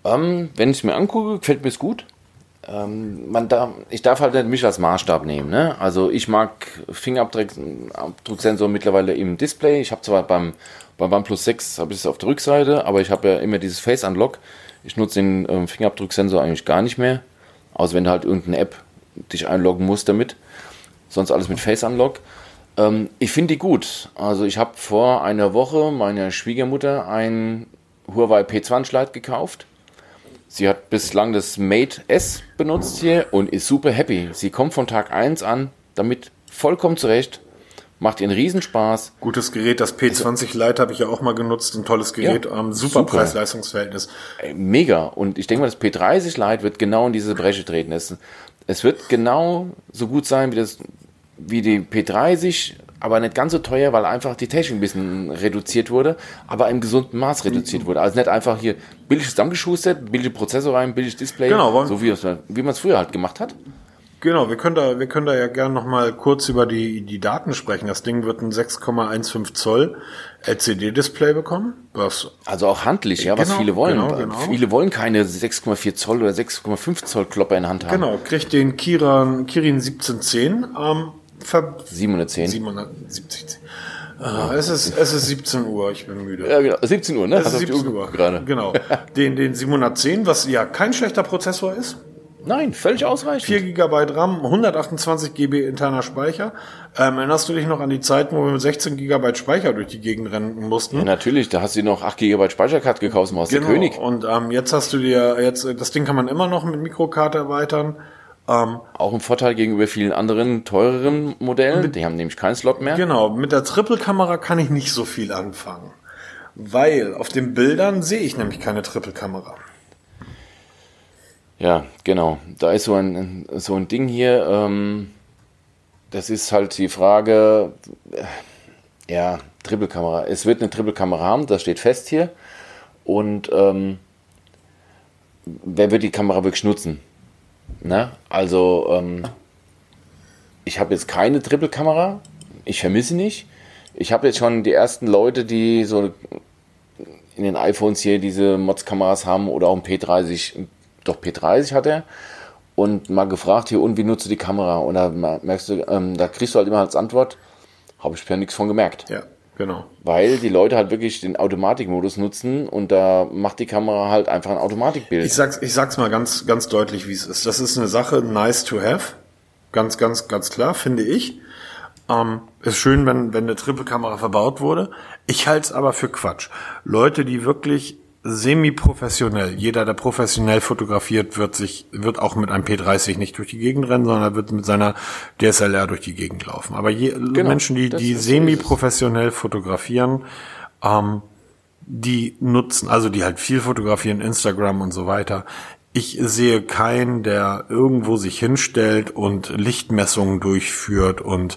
[SPEAKER 2] Ähm, wenn ich es mir angucke, gefällt mir es gut ähm, man darf, ich darf halt nicht mich als Maßstab nehmen. Ne? Also ich mag Fingerabdrucksensor mittlerweile im Display. Ich habe zwar beim, beim OnePlus 6 habe ich es auf der Rückseite, aber ich habe ja immer dieses Face Unlock. Ich nutze den ähm, Fingerabdrucksensor eigentlich gar nicht mehr. Außer wenn du halt irgendeine App dich einloggen musst damit. Sonst alles mit Face Unlock. Ähm, ich finde die gut. Also ich habe vor einer Woche meiner Schwiegermutter ein Huawei P20 Lite gekauft Sie hat bislang das Mate S benutzt hier und ist super happy. Sie kommt von Tag 1 an damit vollkommen zurecht, macht ihren Riesenspaß.
[SPEAKER 1] Gutes Gerät, das P20 Lite habe ich ja auch mal genutzt, ein tolles Gerät, ja, ähm, super, super. Preis-Leistungsverhältnis.
[SPEAKER 2] Mega. Und ich denke mal, das P30 Lite wird genau in diese Bresche treten. Es, es wird genau so gut sein wie das, wie die P30 aber nicht ganz so teuer, weil einfach die Technik ein bisschen reduziert wurde, aber im gesunden Maß reduziert wurde. Also nicht einfach hier billig zusammengeschustert, billig Prozessor rein, billig Display,
[SPEAKER 1] Genau,
[SPEAKER 2] so wie, wie man es früher halt gemacht hat.
[SPEAKER 1] Genau, wir können da, wir können da ja gerne noch mal kurz über die, die Daten sprechen. Das Ding wird ein 6,15 Zoll LCD-Display bekommen, was
[SPEAKER 2] Also auch handlich, ja, was
[SPEAKER 1] Genau,
[SPEAKER 2] viele wollen.
[SPEAKER 1] genau, genau.
[SPEAKER 2] Viele wollen keine 6,4 Zoll oder 6,5 Zoll Klopper in Hand haben.
[SPEAKER 1] genau kriegt den Kirin, Kirin 1710 ähm, ver
[SPEAKER 2] 710.
[SPEAKER 1] 770. Äh, es ist es ist 17 Uhr, ich bin müde.
[SPEAKER 2] Ja, genau. 17 Uhr, ne?
[SPEAKER 1] Es
[SPEAKER 2] Hast
[SPEAKER 1] ist
[SPEAKER 2] auf die
[SPEAKER 1] 17
[SPEAKER 2] Uhr gerade.
[SPEAKER 1] Genau. Den den 710, was ja kein schlechter Prozessor ist.
[SPEAKER 2] Nein, völlig ausreichend.
[SPEAKER 1] 4 GB RAM, 128 GB interner Speicher. Ähm, erinnerst du dich noch an die Zeiten, wo wir mit 16 GB Speicher durch die Gegend rennen mussten?
[SPEAKER 2] Ja, natürlich, da hast du dir noch 8 GB Speicherkarte gekauft warst der König.
[SPEAKER 1] Und ähm, jetzt hast du dir jetzt das Ding kann man immer noch mit Mikrokarte erweitern. Ähm,
[SPEAKER 2] Auch ein Vorteil gegenüber vielen anderen teureren Modellen. Die haben nämlich keinen Slot mehr.
[SPEAKER 1] genau, mit der Triple-Kamera kann ich nicht so viel anfangen, weil auf den Bildern sehe ich nämlich keine Triple-Kamera.
[SPEAKER 2] Ja, genau. Da ist so ein, so ein Ding hier. Ähm, das ist halt die Frage, äh, ja, Triple-Kamera. Es wird eine Triple-Kamera haben, das steht fest hier. Und ähm, wer wird die Kamera wirklich nutzen? Ne? Also, ähm, ich habe jetzt keine Triple-Kamera. Ich vermisse nicht. Ich habe jetzt schon die ersten Leute, die so in den iPhones hier diese Mods-Kameras haben oder auch ein P30, doch P30 hat er. Und mal gefragt hier, und wie nutzt du die Kamera? Und da merkst du, ähm, da kriegst du halt immer als Antwort, habe ich bisher nichts von gemerkt.
[SPEAKER 1] Ja, genau.
[SPEAKER 2] Weil die Leute halt wirklich den Automatikmodus nutzen und da macht die Kamera halt einfach ein Automatikbild.
[SPEAKER 1] Ich sag's, ich sag's mal ganz, ganz deutlich, wie es ist. Das ist eine Sache nice to have. Ganz, ganz, ganz klar, finde ich. Ähm, ist schön, wenn, wenn eine Triple-Kamera verbaut wurde. Ich halte es aber für Quatsch. Leute, die wirklich semi-professionell, jeder, der professionell fotografiert, wird sich, wird auch mit einem P30 nicht durch die Gegend rennen, sondern wird mit seiner DSLR durch die Gegend laufen. Aber je, Menschen, die, die semi-professionell fotografieren, ähm, die nutzen, also die halt viel fotografieren, Instagram und so weiter. Ich sehe keinen, der irgendwo sich hinstellt und Lichtmessungen durchführt und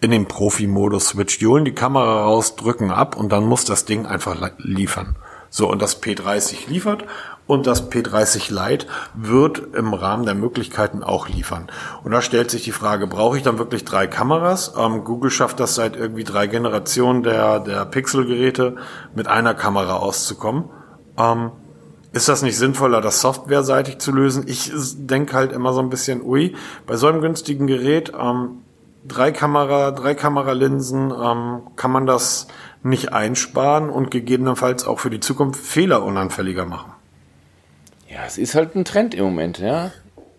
[SPEAKER 1] in den Profi-Modus switcht. Die holen die Kamera raus, drücken ab und dann muss das Ding einfach li- liefern. So, und das P30 liefert und das P30 Lite wird im Rahmen der Möglichkeiten auch liefern. Und da stellt sich die Frage, brauche ich dann wirklich drei Kameras? Ähm, Google schafft das seit irgendwie drei Generationen der, der Pixel-Geräte mit einer Kamera auszukommen. Ähm, ist das nicht sinnvoller, das softwareseitig zu lösen? Ich denke halt immer so ein bisschen, ui, bei so einem günstigen Gerät, ähm, drei Kamera, drei Kameralinsen, ähm, kann man das nicht einsparen und gegebenenfalls auch für die Zukunft Fehler unanfälliger machen.
[SPEAKER 2] Ja, es ist halt ein Trend im Moment, ja.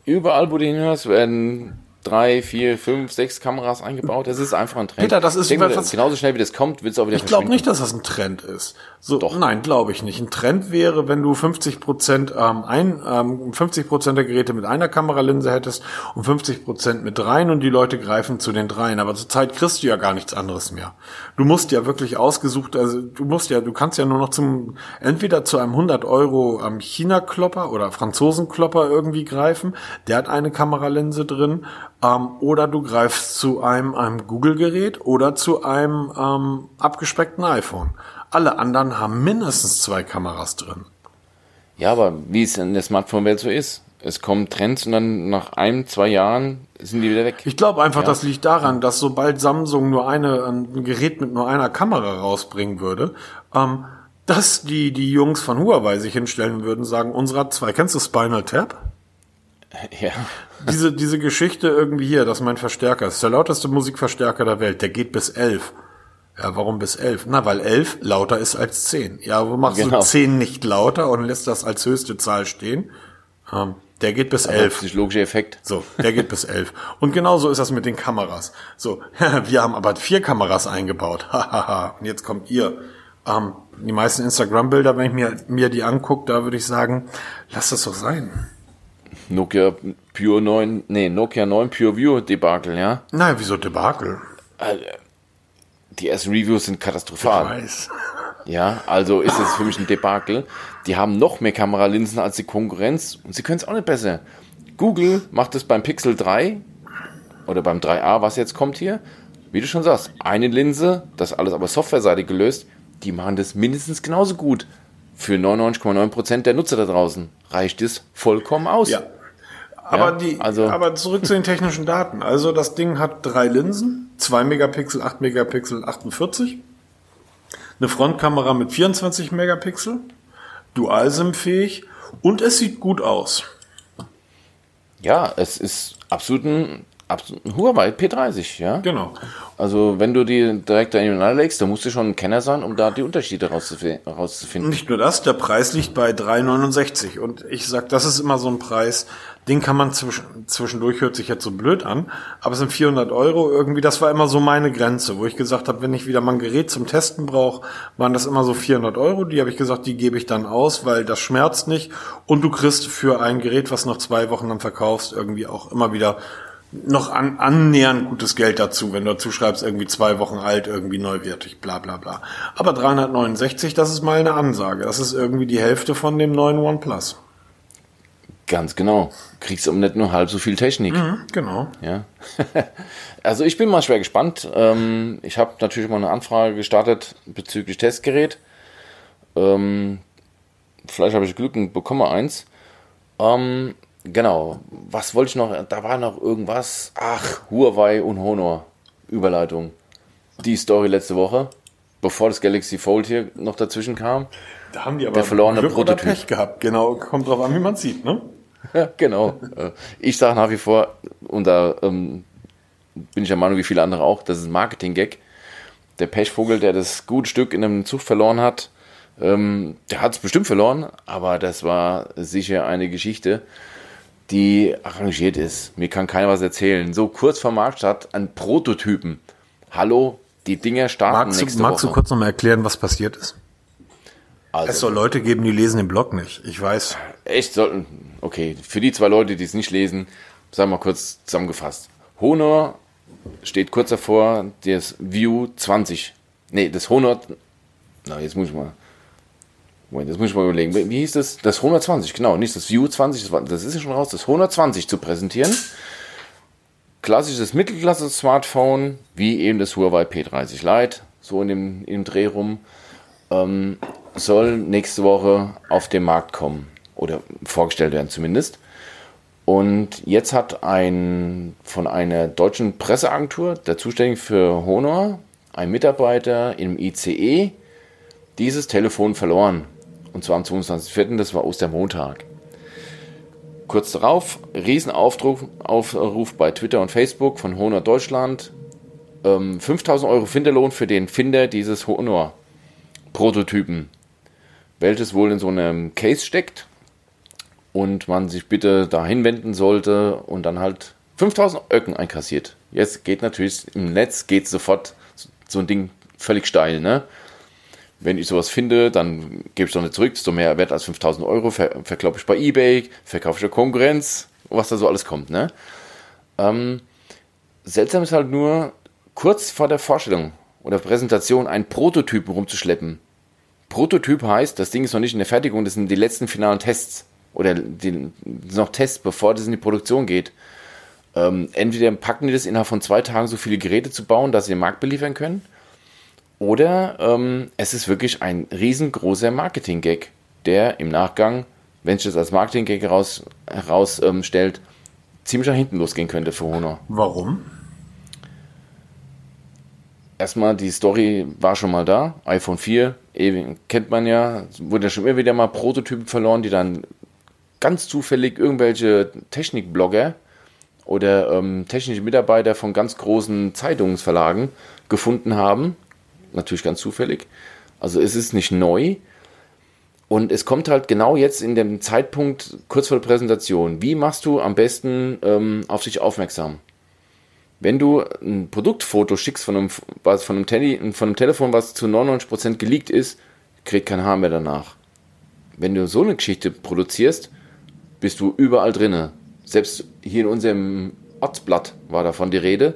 [SPEAKER 2] Überall, wo du hinhörst, werden drei, vier, fünf, sechs Kameras eingebaut. Das ist einfach ein Trend.
[SPEAKER 1] Peter, das ist
[SPEAKER 2] denke genauso schnell wie das kommt, wird es auch wieder
[SPEAKER 1] Ich glaube nicht, dass das ein Trend ist. So, Nein, glaube ich nicht. Ein Trend wäre, wenn du 50 Prozent ähm, ein, ähm, 50 Prozent der Geräte mit einer Kameralinse hättest und 50 Prozent mit dreien und die Leute greifen zu den dreien. Aber zurzeit kriegst du ja gar nichts anderes mehr. Du musst ja wirklich ausgesucht, also du musst ja, du kannst ja nur noch zum entweder zu einem 100 Euro am China-Klopper oder Franzosen-Klopper irgendwie greifen. Der hat eine Kameralinse drin. Ähm, oder du greifst zu einem, einem Google-Gerät oder zu einem ähm, abgespeckten iPhone. Alle anderen haben mindestens zwei Kameras drin.
[SPEAKER 2] Ja, aber wie es in der Smartphone-Welt so ist. Es kommen Trends und dann nach ein, zwei Jahren sind die wieder weg.
[SPEAKER 1] Ich glaube einfach, das liegt daran, dass sobald Samsung nur eine, ein Gerät mit nur einer Kamera rausbringen würde, ähm, dass die, die Jungs von Huawei sich hinstellen würden und sagen, unsere hat zwei. Kennst du Spinal Tap?
[SPEAKER 2] Ja.
[SPEAKER 1] Diese, diese Geschichte irgendwie hier, das ist mein Verstärker. Ist der lauteste Musikverstärker der Welt. Der geht bis elf. Ja, warum bis elf? Na, weil elf lauter ist als zehn. Ja, wo machst
[SPEAKER 2] Genau.
[SPEAKER 1] du zehn nicht lauter und lässt das als höchste Zahl stehen? Ähm, der geht bis elf.
[SPEAKER 2] Psychologischer Effekt.
[SPEAKER 1] So, der geht bis elf. Und genauso ist das mit den Kameras. So, wir haben aber vier Kameras eingebaut. Hahaha. Und jetzt kommt ihr. Ähm, die meisten Instagram-Bilder, wenn ich mir, mir die angucke, da würde ich sagen, lass das doch sein.
[SPEAKER 2] Nokia Pure 9, nee, Nokia 9 Pure View Debakel, ja.
[SPEAKER 1] Nein, wieso Debakel?
[SPEAKER 2] Die ersten Reviews sind katastrophal.
[SPEAKER 1] Weiß.
[SPEAKER 2] Ja, also ist es für mich ein Debakel. Die haben noch mehr Kameralinsen als die Konkurrenz und sie können es auch nicht besser. Google macht es beim Pixel 3 oder beim 3a, was jetzt kommt hier, wie du schon sagst, eine Linse, das alles aber softwareseitig gelöst, die machen das mindestens genauso gut. Für 99,9% der Nutzer da draußen reicht es vollkommen aus.
[SPEAKER 1] Ja. Aber,
[SPEAKER 2] Ja,
[SPEAKER 1] die,
[SPEAKER 2] also-
[SPEAKER 1] aber zurück zu den technischen Daten. Also das Ding hat drei Linsen, 2 Megapixel, 8 Megapixel, 48. Eine Frontkamera mit 24 Megapixel, Dual-SIM-fähig und es sieht gut aus.
[SPEAKER 2] Ja, es ist absolut ein, absolut ein Huawei P30, ja.
[SPEAKER 1] Genau.
[SPEAKER 2] Also wenn du die direkt ineinander legst, dann musst du schon ein Kenner sein, um da die Unterschiede rauszufi- rauszufinden.
[SPEAKER 1] Nicht nur das, der Preis liegt bei 3,69 und ich sag, das ist immer so ein Preis, den kann man zwischen, zwischendurch hört sich jetzt so blöd an, aber es sind 400 Euro irgendwie, das war immer so meine Grenze, wo ich gesagt habe, wenn ich wieder mal ein Gerät zum Testen brauche, waren das immer so 400 Euro, die habe ich gesagt, die gebe ich dann aus, weil das schmerzt nicht und du kriegst für ein Gerät, was noch zwei Wochen dann verkaufst, irgendwie auch immer wieder noch an, annähernd gutes Geld dazu, wenn du dazu schreibst, irgendwie zwei Wochen alt, irgendwie neuwertig, bla bla bla. Aber 369, das ist mal eine Ansage. Das ist irgendwie die Hälfte von dem neuen OnePlus.
[SPEAKER 2] Ganz genau. Kriegst aber nicht nur halb so viel Technik.
[SPEAKER 1] Genau.
[SPEAKER 2] Ja. also ich bin mal schwer gespannt. Ähm, ich habe natürlich mal eine Anfrage gestartet bezüglich Testgerät. Ähm, vielleicht habe ich Glück und bekomme eins. Ähm, genau. Was wollte ich noch? Da war noch irgendwas. Ach, Huawei und Honor. Überleitung. Die Story letzte Woche, bevor das Galaxy Fold hier noch dazwischen kam.
[SPEAKER 1] Da haben die aber
[SPEAKER 2] Der verlorene
[SPEAKER 1] Glück oder
[SPEAKER 2] Prototyp.
[SPEAKER 1] Pech gehabt. Genau, kommt drauf an, wie man sieht, ne?
[SPEAKER 2] Genau. Äh, Ich sage nach wie vor, und da ähm, bin ich der Meinung, wie viele andere auch, das ist ein Marketing-Gag. Der Pechvogel, der das gute Stück in einem Zug verloren hat, ähm, der hat es bestimmt verloren, aber das war sicher eine Geschichte, die arrangiert ist. Mir kann keiner was erzählen. So kurz vor Marktstart an Prototypen. Hallo, die Dinger starten
[SPEAKER 1] Magst, du,
[SPEAKER 2] nächste
[SPEAKER 1] magst du
[SPEAKER 2] Woche.
[SPEAKER 1] kurz noch mal erklären, was passiert ist?
[SPEAKER 2] Also,
[SPEAKER 1] Es soll Leute geben, die lesen den Blog nicht. Ich weiß.
[SPEAKER 2] Echt sollten. Okay, für die zwei Leute, die es nicht lesen, sagen wir mal kurz zusammengefasst. Honor steht kurz davor, das View 20. Nee, das Honor. Na, jetzt muss ich mal. Moment, jetzt muss ich mal überlegen. Wie hieß das? Das Honor 20, genau. Nicht das View 20, das, ist ja schon raus. Das Honor 20 zu präsentieren. Klassisches Mittelklasse-Smartphone, wie eben das Huawei P30 Lite, so in dem, dem Dreh rum ähm, soll nächste Woche auf den Markt kommen oder vorgestellt werden zumindest. Und jetzt hat ein von einer deutschen Presseagentur, der zuständig für Honor, ein Mitarbeiter im ICE, dieses Telefon verloren. Und zwar am 22.04., das war Ostermontag. Kurz darauf, Riesenaufruf Aufruf bei Twitter und Facebook von Honor Deutschland. Ähm, 5000 Euro Finderlohn für den Finder dieses Honor. Prototypen, welches wohl in so einem Case steckt und man sich bitte dahin wenden sollte und dann halt 5000 Öcken einkassiert. Jetzt geht natürlich im Netz geht sofort so ein Ding völlig steil, ne? Wenn ich sowas finde, dann gebe ich doch nicht zurück, doch mehr wert als 5000 Euro, ver verkaufe ich bei Ebay, verkaufe ich der Konkurrenz, was da so alles kommt, ne? Ähm, seltsam ist halt nur, kurz vor der Vorstellung oder Präsentation einen Prototypen rumzuschleppen. Prototyp heißt, das Ding ist noch nicht in der Fertigung, das sind die letzten finalen Tests. Oder die, noch Tests, bevor das in die Produktion geht. Ähm, entweder packen die das innerhalb von zwei Tagen so viele Geräte zu bauen, dass sie den Markt beliefern können. Oder ähm, es ist wirklich ein riesengroßer Marketing-Gag, der im Nachgang, wenn sich das als Marketing-Gag heraus, herausstellt, ziemlich nach hinten losgehen könnte für Honor.
[SPEAKER 1] Warum?
[SPEAKER 2] erstmal, die Story war schon mal da. iPhone 4, ewig, kennt man ja. Es Wurde ja schon immer wieder mal Prototypen verloren, die dann ganz zufällig irgendwelche Technikblogger oder ähm, technische Mitarbeiter von ganz großen Zeitungsverlagen gefunden haben. Natürlich ganz zufällig. Also es ist nicht neu. Und es kommt halt genau jetzt in dem Zeitpunkt kurz vor der Präsentation. Wie machst du am besten ähm, auf dich aufmerksam? Wenn du ein Produktfoto schickst von einem, was von einem, Tele von einem Telefon, was zu 99% geleakt ist, kriegt kein Haar mehr danach. Wenn du so eine Geschichte produzierst, bist du überall drinne. Selbst hier in unserem Ortsblatt war davon die Rede.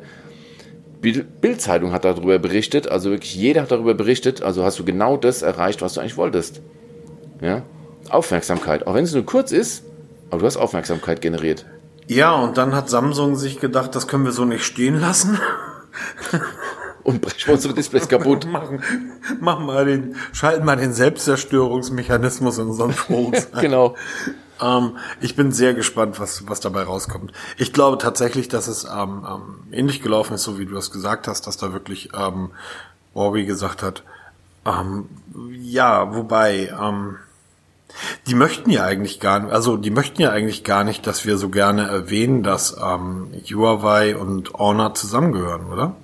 [SPEAKER 2] Bild- Bild-Zeitung hat darüber berichtet, also wirklich jeder hat darüber berichtet, also hast du genau das erreicht, was du eigentlich wolltest. Ja? Aufmerksamkeit, auch wenn es nur kurz ist, aber du hast Aufmerksamkeit generiert.
[SPEAKER 1] Ja, und dann hat Samsung sich gedacht, das können wir so nicht stehen lassen.
[SPEAKER 2] und brechen unsere Displays kaputt.
[SPEAKER 1] machen, machen mal den, schalten mal den Selbstzerstörungsmechanismus in unseren Phones
[SPEAKER 2] ein. genau.
[SPEAKER 1] Ähm, ich bin sehr gespannt, was, was dabei rauskommt. Ich glaube tatsächlich, dass es ähm, ähm, ähnlich gelaufen ist, so wie du es gesagt hast, dass da wirklich ähm, Huawei gesagt hat, ähm, ja, wobei, ähm, die möchten ja eigentlich gar nicht, also die möchten ja eigentlich gar nicht, dass wir so gerne erwähnen, dass ähm, Huawei und Honor zusammengehören, oder?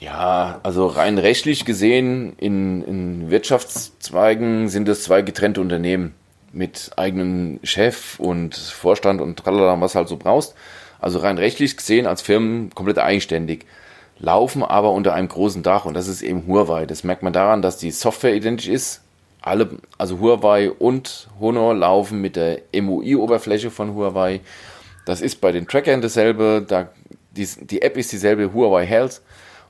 [SPEAKER 2] Ja, also rein rechtlich gesehen, in, in Wirtschaftszweigen sind es zwei getrennte Unternehmen mit eigenem Chef und Vorstand und tralala, was halt so brauchst. Also rein rechtlich gesehen als Firmen komplett eigenständig, laufen aber unter einem großen Dach und das ist eben Huawei. Das merkt man daran, dass die Software identisch ist. Alle, also Huawei und Honor laufen mit der MUI-Oberfläche von Huawei. Das ist bei den Trackern dasselbe. Da, die, die App ist dieselbe, Huawei Health.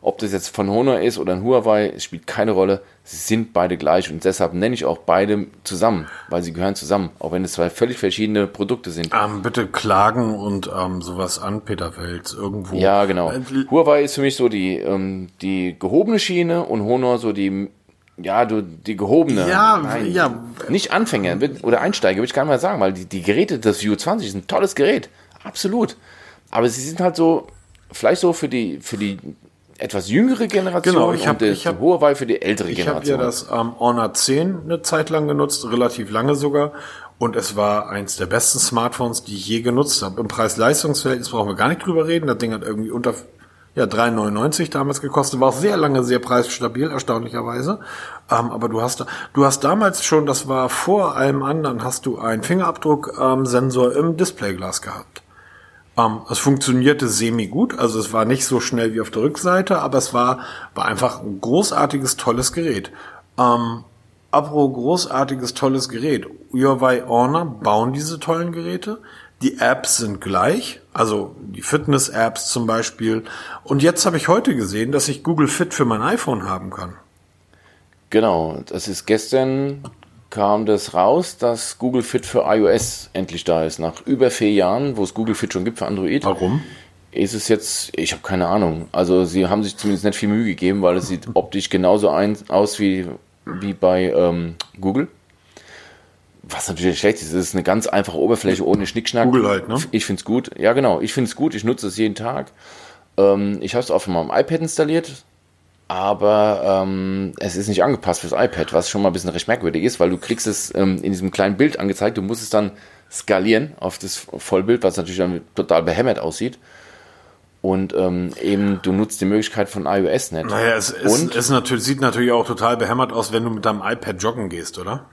[SPEAKER 2] Ob das jetzt von Honor ist oder ein Huawei, spielt keine Rolle. Sie sind beide gleich und deshalb nenne ich auch beide zusammen, weil sie gehören zusammen, auch wenn es zwei völlig verschiedene Produkte sind.
[SPEAKER 1] Ähm, bitte klagen und ähm, sowas an, Peter Wels, irgendwo.
[SPEAKER 2] Ja, genau. Äh, Huawei ist für mich so die, ähm, die gehobene Schiene und Honor so die, ja, du, die gehobene.
[SPEAKER 1] Ja, Nein, ja.
[SPEAKER 2] Nicht Anfänger oder Einsteiger, würde ich gar nicht mal sagen, weil die, die Geräte, das View 20 ist ein tolles Gerät. Absolut. Aber sie sind halt so, vielleicht so für die, für die etwas jüngere Generation
[SPEAKER 1] genau, ich hab,
[SPEAKER 2] und
[SPEAKER 1] ich hab,
[SPEAKER 2] Huawei für die ältere
[SPEAKER 1] ich
[SPEAKER 2] Generation.
[SPEAKER 1] Ich habe ja das ähm, Honor 10 eine Zeit lang genutzt, relativ lange sogar. Und es war eins der besten Smartphones, die ich je genutzt habe. Im Preis-Leistungs-Verhältnis brauchen wir gar nicht drüber reden. Das Ding hat irgendwie unter ja, 3,99 damals gekostet, war auch sehr lange sehr preisstabil, erstaunlicherweise. Ähm, aber du hast, du hast damals schon, das war vor allem anderen, hast du einen Fingerabdruck-Sensor ähm, im Displayglas gehabt. Ähm, es funktionierte semi gut, also es war nicht so schnell wie auf der Rückseite, aber es war, war einfach ein großartiges, tolles Gerät. Ähm, apro großartiges, tolles Gerät. Huawei Honor bauen diese tollen Geräte. Die Apps sind gleich, also die Fitness-Apps zum Beispiel. Und jetzt habe ich heute gesehen, dass ich Google Fit für mein iPhone haben kann.
[SPEAKER 2] Genau, das ist gestern kam das raus, dass Google Fit für iOS endlich da ist. Nach über vier Jahren, wo es Google Fit schon gibt für Android.
[SPEAKER 1] Warum?
[SPEAKER 2] Ist es jetzt, ich habe keine Ahnung. Also sie haben sich zumindest nicht viel Mühe gegeben, weil es sieht optisch genauso ein, aus wie, wie bei ähm, Google. Was natürlich schlecht ist, es ist eine ganz einfache Oberfläche ohne Schnickschnack.
[SPEAKER 1] Google halt, ne?
[SPEAKER 2] Ich finde es gut. Ja, genau. Ich finde es gut. Ich nutze es jeden Tag. Ähm, ich habe es auf meinem iPad installiert aber ähm, es ist nicht angepasst fürs iPad, was schon mal ein bisschen recht merkwürdig ist, weil du kriegst es ähm, in diesem kleinen Bild angezeigt, du musst es dann skalieren auf das Vollbild, was natürlich dann total behämmert aussieht. Und ähm, eben, du nutzt die Möglichkeit von iOS nicht.
[SPEAKER 1] Naja, es, ist, es natürlich, sieht natürlich auch total behämmert aus, wenn du mit deinem iPad joggen gehst, oder?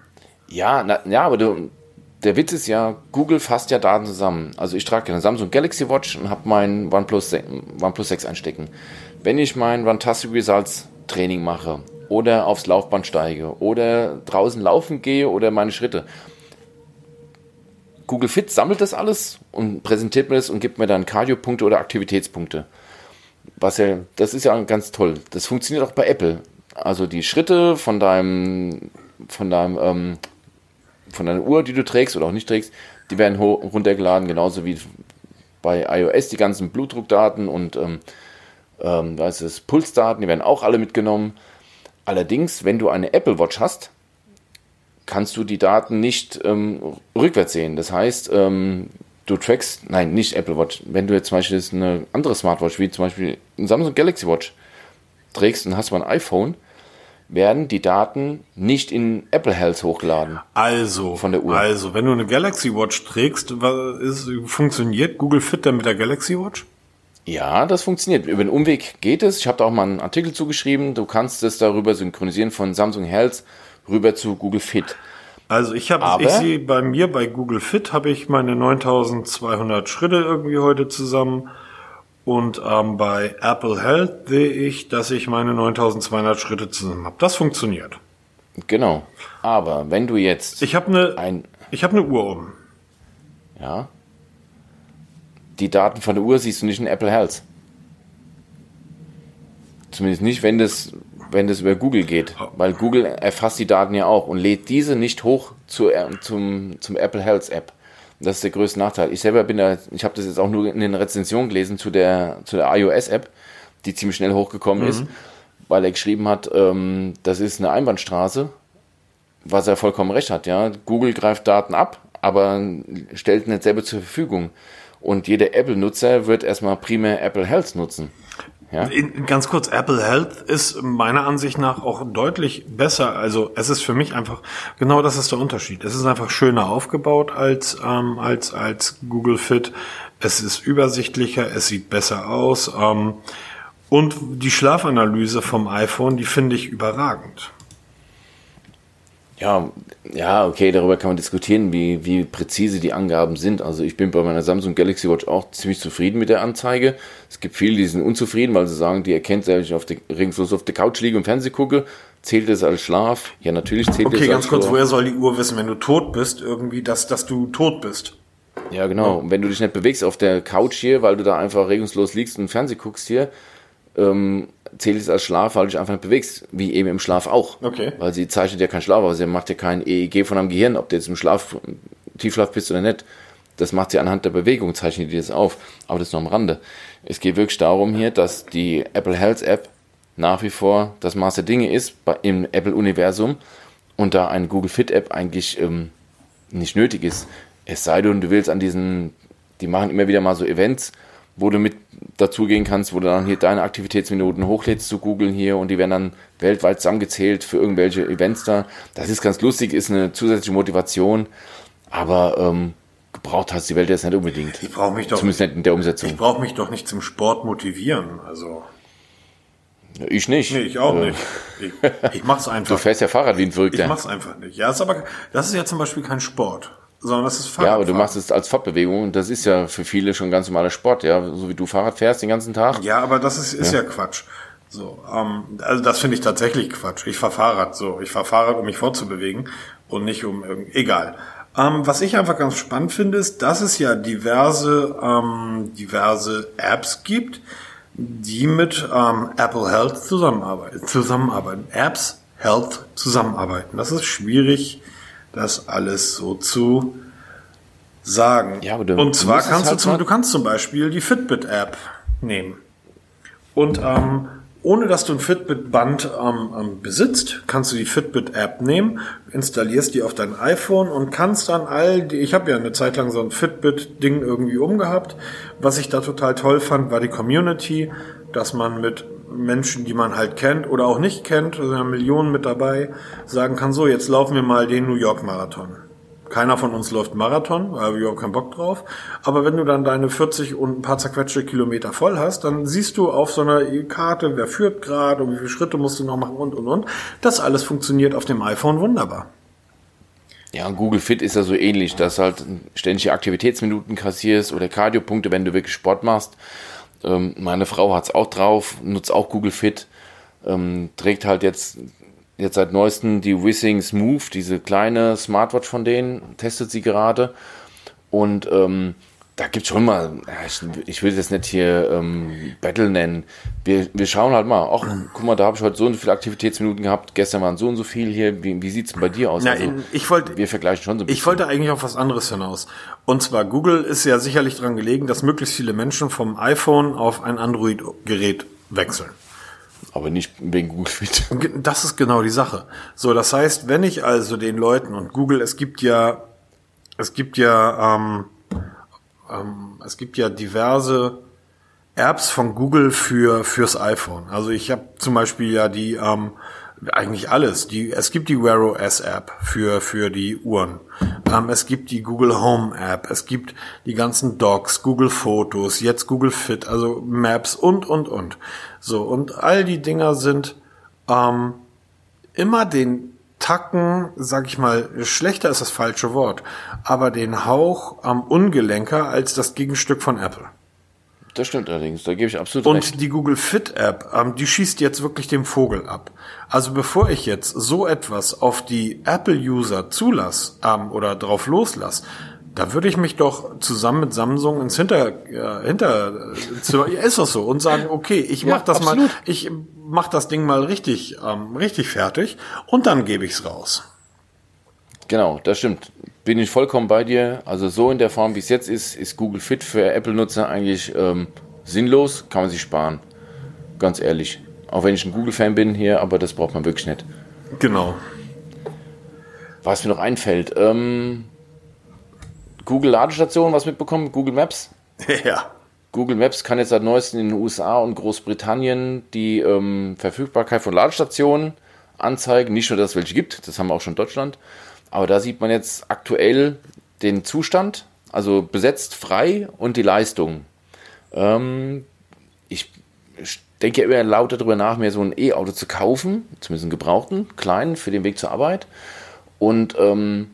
[SPEAKER 2] Ja, na, ja, aber du, der Witz ist ja, Google fasst ja Daten zusammen. Also ich trage eine Samsung Galaxy Watch und habe mein OnePlus, OnePlus 6 einstecken. Wenn ich mein Fantastic Results Training mache oder aufs Laufband steige oder draußen laufen gehe oder meine Schritte, Google Fit sammelt das alles und präsentiert mir das und gibt mir dann Cardio-Punkte oder Aktivitätspunkte. Was ja, das ist ja ganz toll. Das funktioniert auch bei Apple. Also die Schritte von deinem, von deinem, ähm, von deiner Uhr, die du trägst oder auch nicht trägst, die werden runtergeladen, genauso wie bei iOS die ganzen Blutdruckdaten und ähm, ähm, da ist es Pulsdaten, die werden auch alle mitgenommen. Allerdings, wenn du eine Apple Watch hast, kannst du die Daten nicht ähm, rückwärts sehen. Das heißt, ähm, du trackst, nein, nicht Apple Watch. Wenn du jetzt zum Beispiel eine andere Smartwatch, wie zum Beispiel ein Samsung Galaxy Watch, trägst und hast mal ein iPhone, werden die Daten nicht in Apple Health hochgeladen.
[SPEAKER 1] Also, von der Uhr. Also, wenn du eine Galaxy Watch trägst, ist, funktioniert Google Fit dann mit der Galaxy Watch?
[SPEAKER 2] Ja, das funktioniert. Über den Umweg geht es. Ich habe da auch mal einen Artikel zugeschrieben. Du kannst es darüber synchronisieren von Samsung Health rüber zu Google Fit.
[SPEAKER 1] Also ich habe, ich sehe bei mir bei Google Fit habe ich meine 9200 Schritte irgendwie heute zusammen und ähm, bei Apple Health sehe ich, dass ich meine 9200 Schritte zusammen habe. Das funktioniert.
[SPEAKER 2] Genau. Aber wenn du jetzt
[SPEAKER 1] ich habe eine ein, ich habe eine Uhr um.
[SPEAKER 2] Ja die Daten von der Uhr siehst du nicht in Apple Health. Zumindest nicht, wenn das, wenn das über Google geht. Weil Google erfasst die Daten ja auch und lädt diese nicht hoch zu, äh, zum, zum Apple Health App. Das ist der größte Nachteil. Ich selber bin da, ich habe das jetzt auch nur in den Rezensionen gelesen zu der, zu der iOS App. die ziemlich schnell hochgekommen mhm. ist, weil er geschrieben hat, ähm, das ist eine Einbahnstraße, was er vollkommen recht hat. Ja, Google greift Daten ab, aber stellt nicht selber zur Verfügung. Und jeder Apple-Nutzer wird erstmal primär Apple Health nutzen.
[SPEAKER 1] Ja? Ganz kurz, Apple Health ist meiner Ansicht nach auch deutlich besser. Also es ist für mich einfach, genau das ist der Unterschied. Es ist einfach schöner aufgebaut als, ähm, als, als Google Fit. Es ist übersichtlicher, es sieht besser aus. Ähm, und die Schlafanalyse vom iPhone, die finde ich überragend.
[SPEAKER 2] Ja, ja, okay, darüber kann man diskutieren, wie, wie präzise die Angaben sind. Also ich bin bei meiner Samsung Galaxy Watch auch ziemlich zufrieden mit der Anzeige. Es gibt viele, die sind unzufrieden, weil sie sagen, die erkennt, dass ich auf der, regungslos auf der Couch liege und Fernseh gucke. Zählt es als Schlaf? Ja, natürlich zählt
[SPEAKER 1] okay,
[SPEAKER 2] es als
[SPEAKER 1] Schlaf. Okay, ganz kurz, woher soll die Uhr wissen, wenn du tot bist, irgendwie, dass, dass du tot bist?
[SPEAKER 2] Ja, genau. Und wenn du dich nicht bewegst auf der Couch hier, weil du da einfach regungslos liegst und Fernseh guckst hier, ähm, zählt es als Schlaf, weil du dich einfach nicht bewegst, wie eben im Schlaf auch.
[SPEAKER 1] Okay.
[SPEAKER 2] Weil sie zeichnet ja keinen Schlaf aus, sie macht ja kein EEG von deinem Gehirn, ob du jetzt im Schlaf, Tiefschlaf bist oder nicht. Das macht sie anhand der Bewegung, zeichnet die das auf. Aber das ist nur am Rande. Es geht wirklich darum hier, dass die Apple Health App nach wie vor das Maß der Dinge ist im Apple-Universum und da eine Google Fit App eigentlich ähm, nicht nötig ist. Es sei denn, du willst an diesen, die machen immer wieder mal so Events, wo du mit dazugehen kannst, wo du dann hier deine Aktivitätsminuten hochlädst zu googeln hier und die werden dann weltweit zusammengezählt für irgendwelche Events da. Das ist ganz lustig, ist eine zusätzliche Motivation, aber ähm, gebraucht hast die Welt jetzt nicht unbedingt.
[SPEAKER 1] Ich brauche mich doch
[SPEAKER 2] zumindest nicht in der Umsetzung.
[SPEAKER 1] Ich brauche mich doch nicht zum Sport motivieren, also
[SPEAKER 2] ich nicht.
[SPEAKER 1] Nee, ich auch äh, nicht. Ich, ich mach's einfach.
[SPEAKER 2] Du fährst ja Fahrrad wie ein Verrückter.
[SPEAKER 1] Ich mach's einfach nicht. Ja, ist aber das ist ja zum Beispiel kein Sport sondern das ist Fahrrad.
[SPEAKER 2] Ja, aber du machst es als Fortbewegung und das ist ja für viele schon ganz normaler Sport, ja, so wie du Fahrrad fährst den ganzen Tag.
[SPEAKER 1] Ja, aber das ist, ist ja, ja Quatsch. So, ähm, also das finde ich tatsächlich Quatsch. Ich fahre Fahrrad so, ich fahre Fahrrad, um mich fortzubewegen und nicht um irgendwie, egal. Ähm, was ich einfach ganz spannend finde, ist, dass es ja diverse ähm, diverse Apps gibt, die mit ähm, Apple Health zusammenarbeiten. Zusammenarbeiten. Apps Health zusammenarbeiten. Das ist schwierig das alles so zu sagen.
[SPEAKER 2] Ja, du,
[SPEAKER 1] und zwar kannst halt du zum, du kannst zum Beispiel die Fitbit-App nehmen. Und ähm, ohne dass du ein Fitbit-Band ähm, besitzt, kannst du die Fitbit-App nehmen, installierst die auf dein iPhone und kannst dann all die, ich habe ja eine Zeit lang so ein Fitbit-Ding irgendwie umgehabt. Was ich da total toll fand, war die Community, dass man mit Menschen, die man halt kennt oder auch nicht kennt, also Millionen mit dabei, sagen kann, so, jetzt laufen wir mal den New York Marathon. Keiner von uns läuft Marathon, weil wir überhaupt keinen Bock drauf. Aber wenn du dann deine 40 und ein paar zerquetschte Kilometer voll hast, dann siehst du auf so einer Karte, wer führt gerade und wie viele Schritte musst du noch machen und und und. Das alles funktioniert auf dem iPhone wunderbar.
[SPEAKER 2] Ja, Google Fit ist ja so ähnlich, dass halt ständige Aktivitätsminuten kassierst oder Kardiopunkte, wenn du wirklich Sport machst. Ähm, meine Frau hat es auch drauf, nutzt auch Google Fit, ähm, trägt halt jetzt, jetzt seit neuestem die Wissing Smooth, diese kleine Smartwatch von denen, testet sie gerade. Und ähm, da gibt schon mal, ich, ich will das nicht hier ähm, Battle nennen. Wir, wir schauen halt mal, ach, guck mal, da habe ich heute so und so viele Aktivitätsminuten gehabt, gestern waren so und so viel hier. Wie, wie sieht's denn bei dir aus?
[SPEAKER 1] Na, also, ich wollte,
[SPEAKER 2] wir vergleichen schon so ein
[SPEAKER 1] bisschen. Ich wollte eigentlich auf was anderes hinaus. Und zwar, Google ist ja sicherlich daran gelegen, dass möglichst viele Menschen vom iPhone auf ein Android-Gerät wechseln.
[SPEAKER 2] Aber nicht wegen Google Fit.
[SPEAKER 1] Das ist genau die Sache. So, das heißt, wenn ich also den Leuten und Google, es gibt ja, es gibt ja, ähm, ähm, es gibt ja diverse Apps von Google für fürs iPhone. Also ich habe zum Beispiel ja die ähm, eigentlich alles. Die, es gibt die Wear OS App für für die Uhren. Ähm, es gibt die Google Home App. Es gibt die ganzen Docs, Google Fotos, jetzt Google Fit, also Maps und und und. So und all die Dinger sind ähm, immer den Tacken, sag ich mal, schlechter ist das falsche Wort, aber den Hauch am ungelenker als das Gegenstück von Apple.
[SPEAKER 2] Das stimmt allerdings, da gebe ich absolut
[SPEAKER 1] Und
[SPEAKER 2] recht.
[SPEAKER 1] Und die Google Fit App, ähm, die schießt jetzt wirklich dem Vogel ab. Also bevor ich jetzt so etwas auf die Apple-User zulass ähm, oder drauf loslass, da würde ich mich doch zusammen mit Samsung ins Hinter, äh, hinter, äh, ist das so und sagen, okay, ich mach ja, das absolut. mal, ich mach das Ding mal richtig, ähm, richtig fertig und dann gebe ich's raus.
[SPEAKER 2] Genau, das stimmt. Bin ich vollkommen bei dir. Also so in der Form, wie es jetzt ist, ist Google Fit für Apple-Nutzer eigentlich ähm, sinnlos, kann man sich sparen. ganz ehrlich. Auch wenn ich ein Google-Fan bin hier, aber das braucht man wirklich nicht.
[SPEAKER 1] Genau.
[SPEAKER 2] Was mir noch einfällt, ähm, Google Ladestation, was mitbekommen? Google Maps?
[SPEAKER 1] Ja.
[SPEAKER 2] Google Maps kann jetzt seit neuestem in den USA und Großbritannien die ähm, Verfügbarkeit von Ladestationen anzeigen. Nicht nur, dass es welche gibt, das haben wir auch schon in Deutschland. Aber da sieht man jetzt aktuell den Zustand, also besetzt frei und die Leistung. Ähm, ich denke immer lauter darüber nach, mir so ein E-Auto zu kaufen, zumindest einen gebrauchten, kleinen, für den Weg zur Arbeit. Und ähm,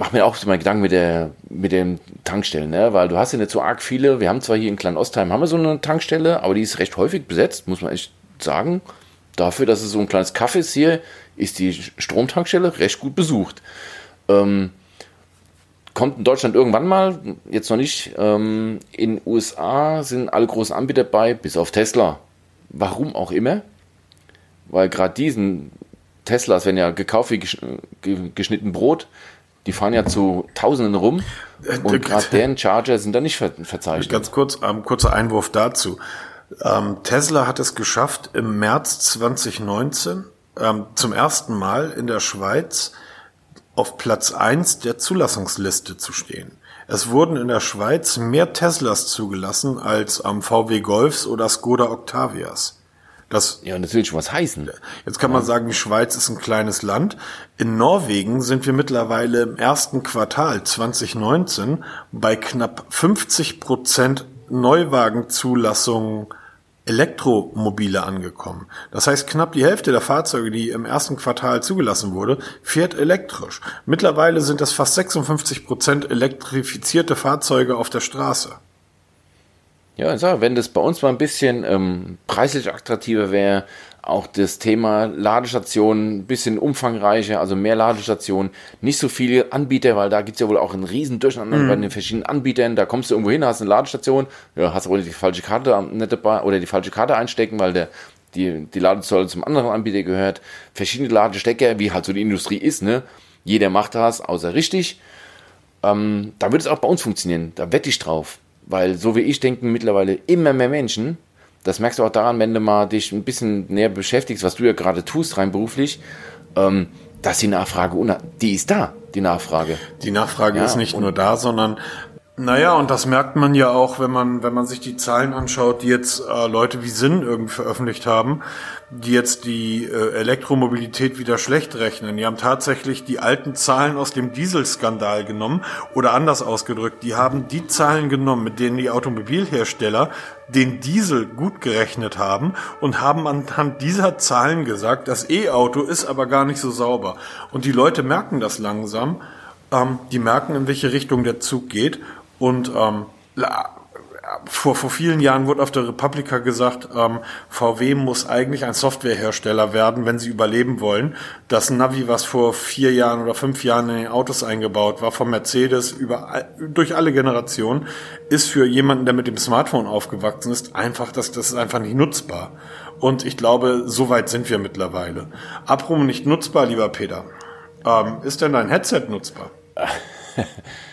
[SPEAKER 2] mache mir auch so meinen Gedanken mit der mit den Tankstellen, ne? weil du hast ja nicht so arg viele. Wir haben zwar hier in Klein-Ostheim haben wir so eine Tankstelle, aber die ist recht häufig besetzt, muss man echt sagen. Dafür, dass es so ein kleines Kaffee ist hier, ist die Stromtankstelle recht gut besucht. Ähm, kommt in Deutschland irgendwann mal, jetzt noch nicht. Ähm, in USA sind alle großen Anbieter bei, bis auf Tesla. Warum auch immer. Weil gerade diesen Teslas werden ja gekauft wie geschnitten Brot. Die fahren ja zu Tausenden rum. Äh, und gerade deren Charger sind da nicht verzeichnet.
[SPEAKER 1] Ganz kurz, ähm, kurzer Einwurf dazu. Ähm, Tesla hat es geschafft, im März 2019 ähm, zum ersten Mal in der Schweiz auf Platz eins der Zulassungsliste zu stehen. Es wurden in der Schweiz mehr Teslas zugelassen als am VW Golfs oder Skoda Octavias.
[SPEAKER 2] Das, ja, und das will schon was heißen.
[SPEAKER 1] Jetzt kann man sagen, die Schweiz ist ein kleines Land. In Norwegen sind wir mittlerweile im ersten Quartal 2019 bei knapp 50 Prozent Neuwagenzulassungen Elektromobile angekommen. Das heißt, knapp die Hälfte der Fahrzeuge, die im ersten Quartal zugelassen wurde, fährt elektrisch. Mittlerweile sind es fast 56 Prozent elektrifizierte Fahrzeuge auf der Straße.
[SPEAKER 2] Ja, sag, wenn das bei uns mal ein bisschen ähm, preislich attraktiver wäre, auch das Thema Ladestationen ein bisschen umfangreicher, also mehr Ladestationen, nicht so viele Anbieter, weil da gibt es ja wohl auch einen riesen Durcheinander mhm. bei den verschiedenen Anbietern. Da kommst du irgendwo hin, hast eine Ladestation, ja, hast aber die falsche Karte nicht dabei oder die falsche Karte einstecken, weil der die, die Ladesäule zum anderen Anbieter gehört. Verschiedene Ladestecker, wie halt so die Industrie ist, ne? Jeder macht das, außer richtig. Ähm, da wird es auch bei uns funktionieren. Da wette ich drauf. Weil so wie ich denken mittlerweile immer mehr Menschen, das merkst du auch daran, wenn du mal dich ein bisschen näher beschäftigst, was du ja gerade tust, rein beruflich, ähm, dass die Nachfrage, die ist da, die Nachfrage.
[SPEAKER 1] Die Nachfrage ja, ist nicht nur da, sondern naja, und das merkt man ja auch, wenn man, wenn man sich die Zahlen anschaut, die jetzt äh, Leute wie Sinn irgendwie veröffentlicht haben, die jetzt die äh, Elektromobilität wieder schlecht rechnen. Die haben tatsächlich die alten Zahlen aus dem Dieselskandal genommen oder anders ausgedrückt, die haben die Zahlen genommen, mit denen die Automobilhersteller den Diesel gut gerechnet haben und haben anhand dieser Zahlen gesagt, das E-Auto ist aber gar nicht so sauber. Und die Leute merken das langsam. Ähm, die merken, in welche Richtung der Zug geht und ähm, vor, vor vielen Jahren wurde auf der Republika gesagt, ähm, VW muss eigentlich ein Softwarehersteller werden, wenn sie überleben wollen. Das Navi, was vor vier Jahren oder fünf Jahren in den Autos eingebaut war, von Mercedes über, durch alle Generationen, ist für jemanden, der mit dem Smartphone aufgewachsen ist, einfach, das, das ist einfach nicht nutzbar. Und ich glaube, so weit sind wir mittlerweile. Apropos nicht nutzbar, lieber Peter. Ähm, ist denn dein Headset nutzbar?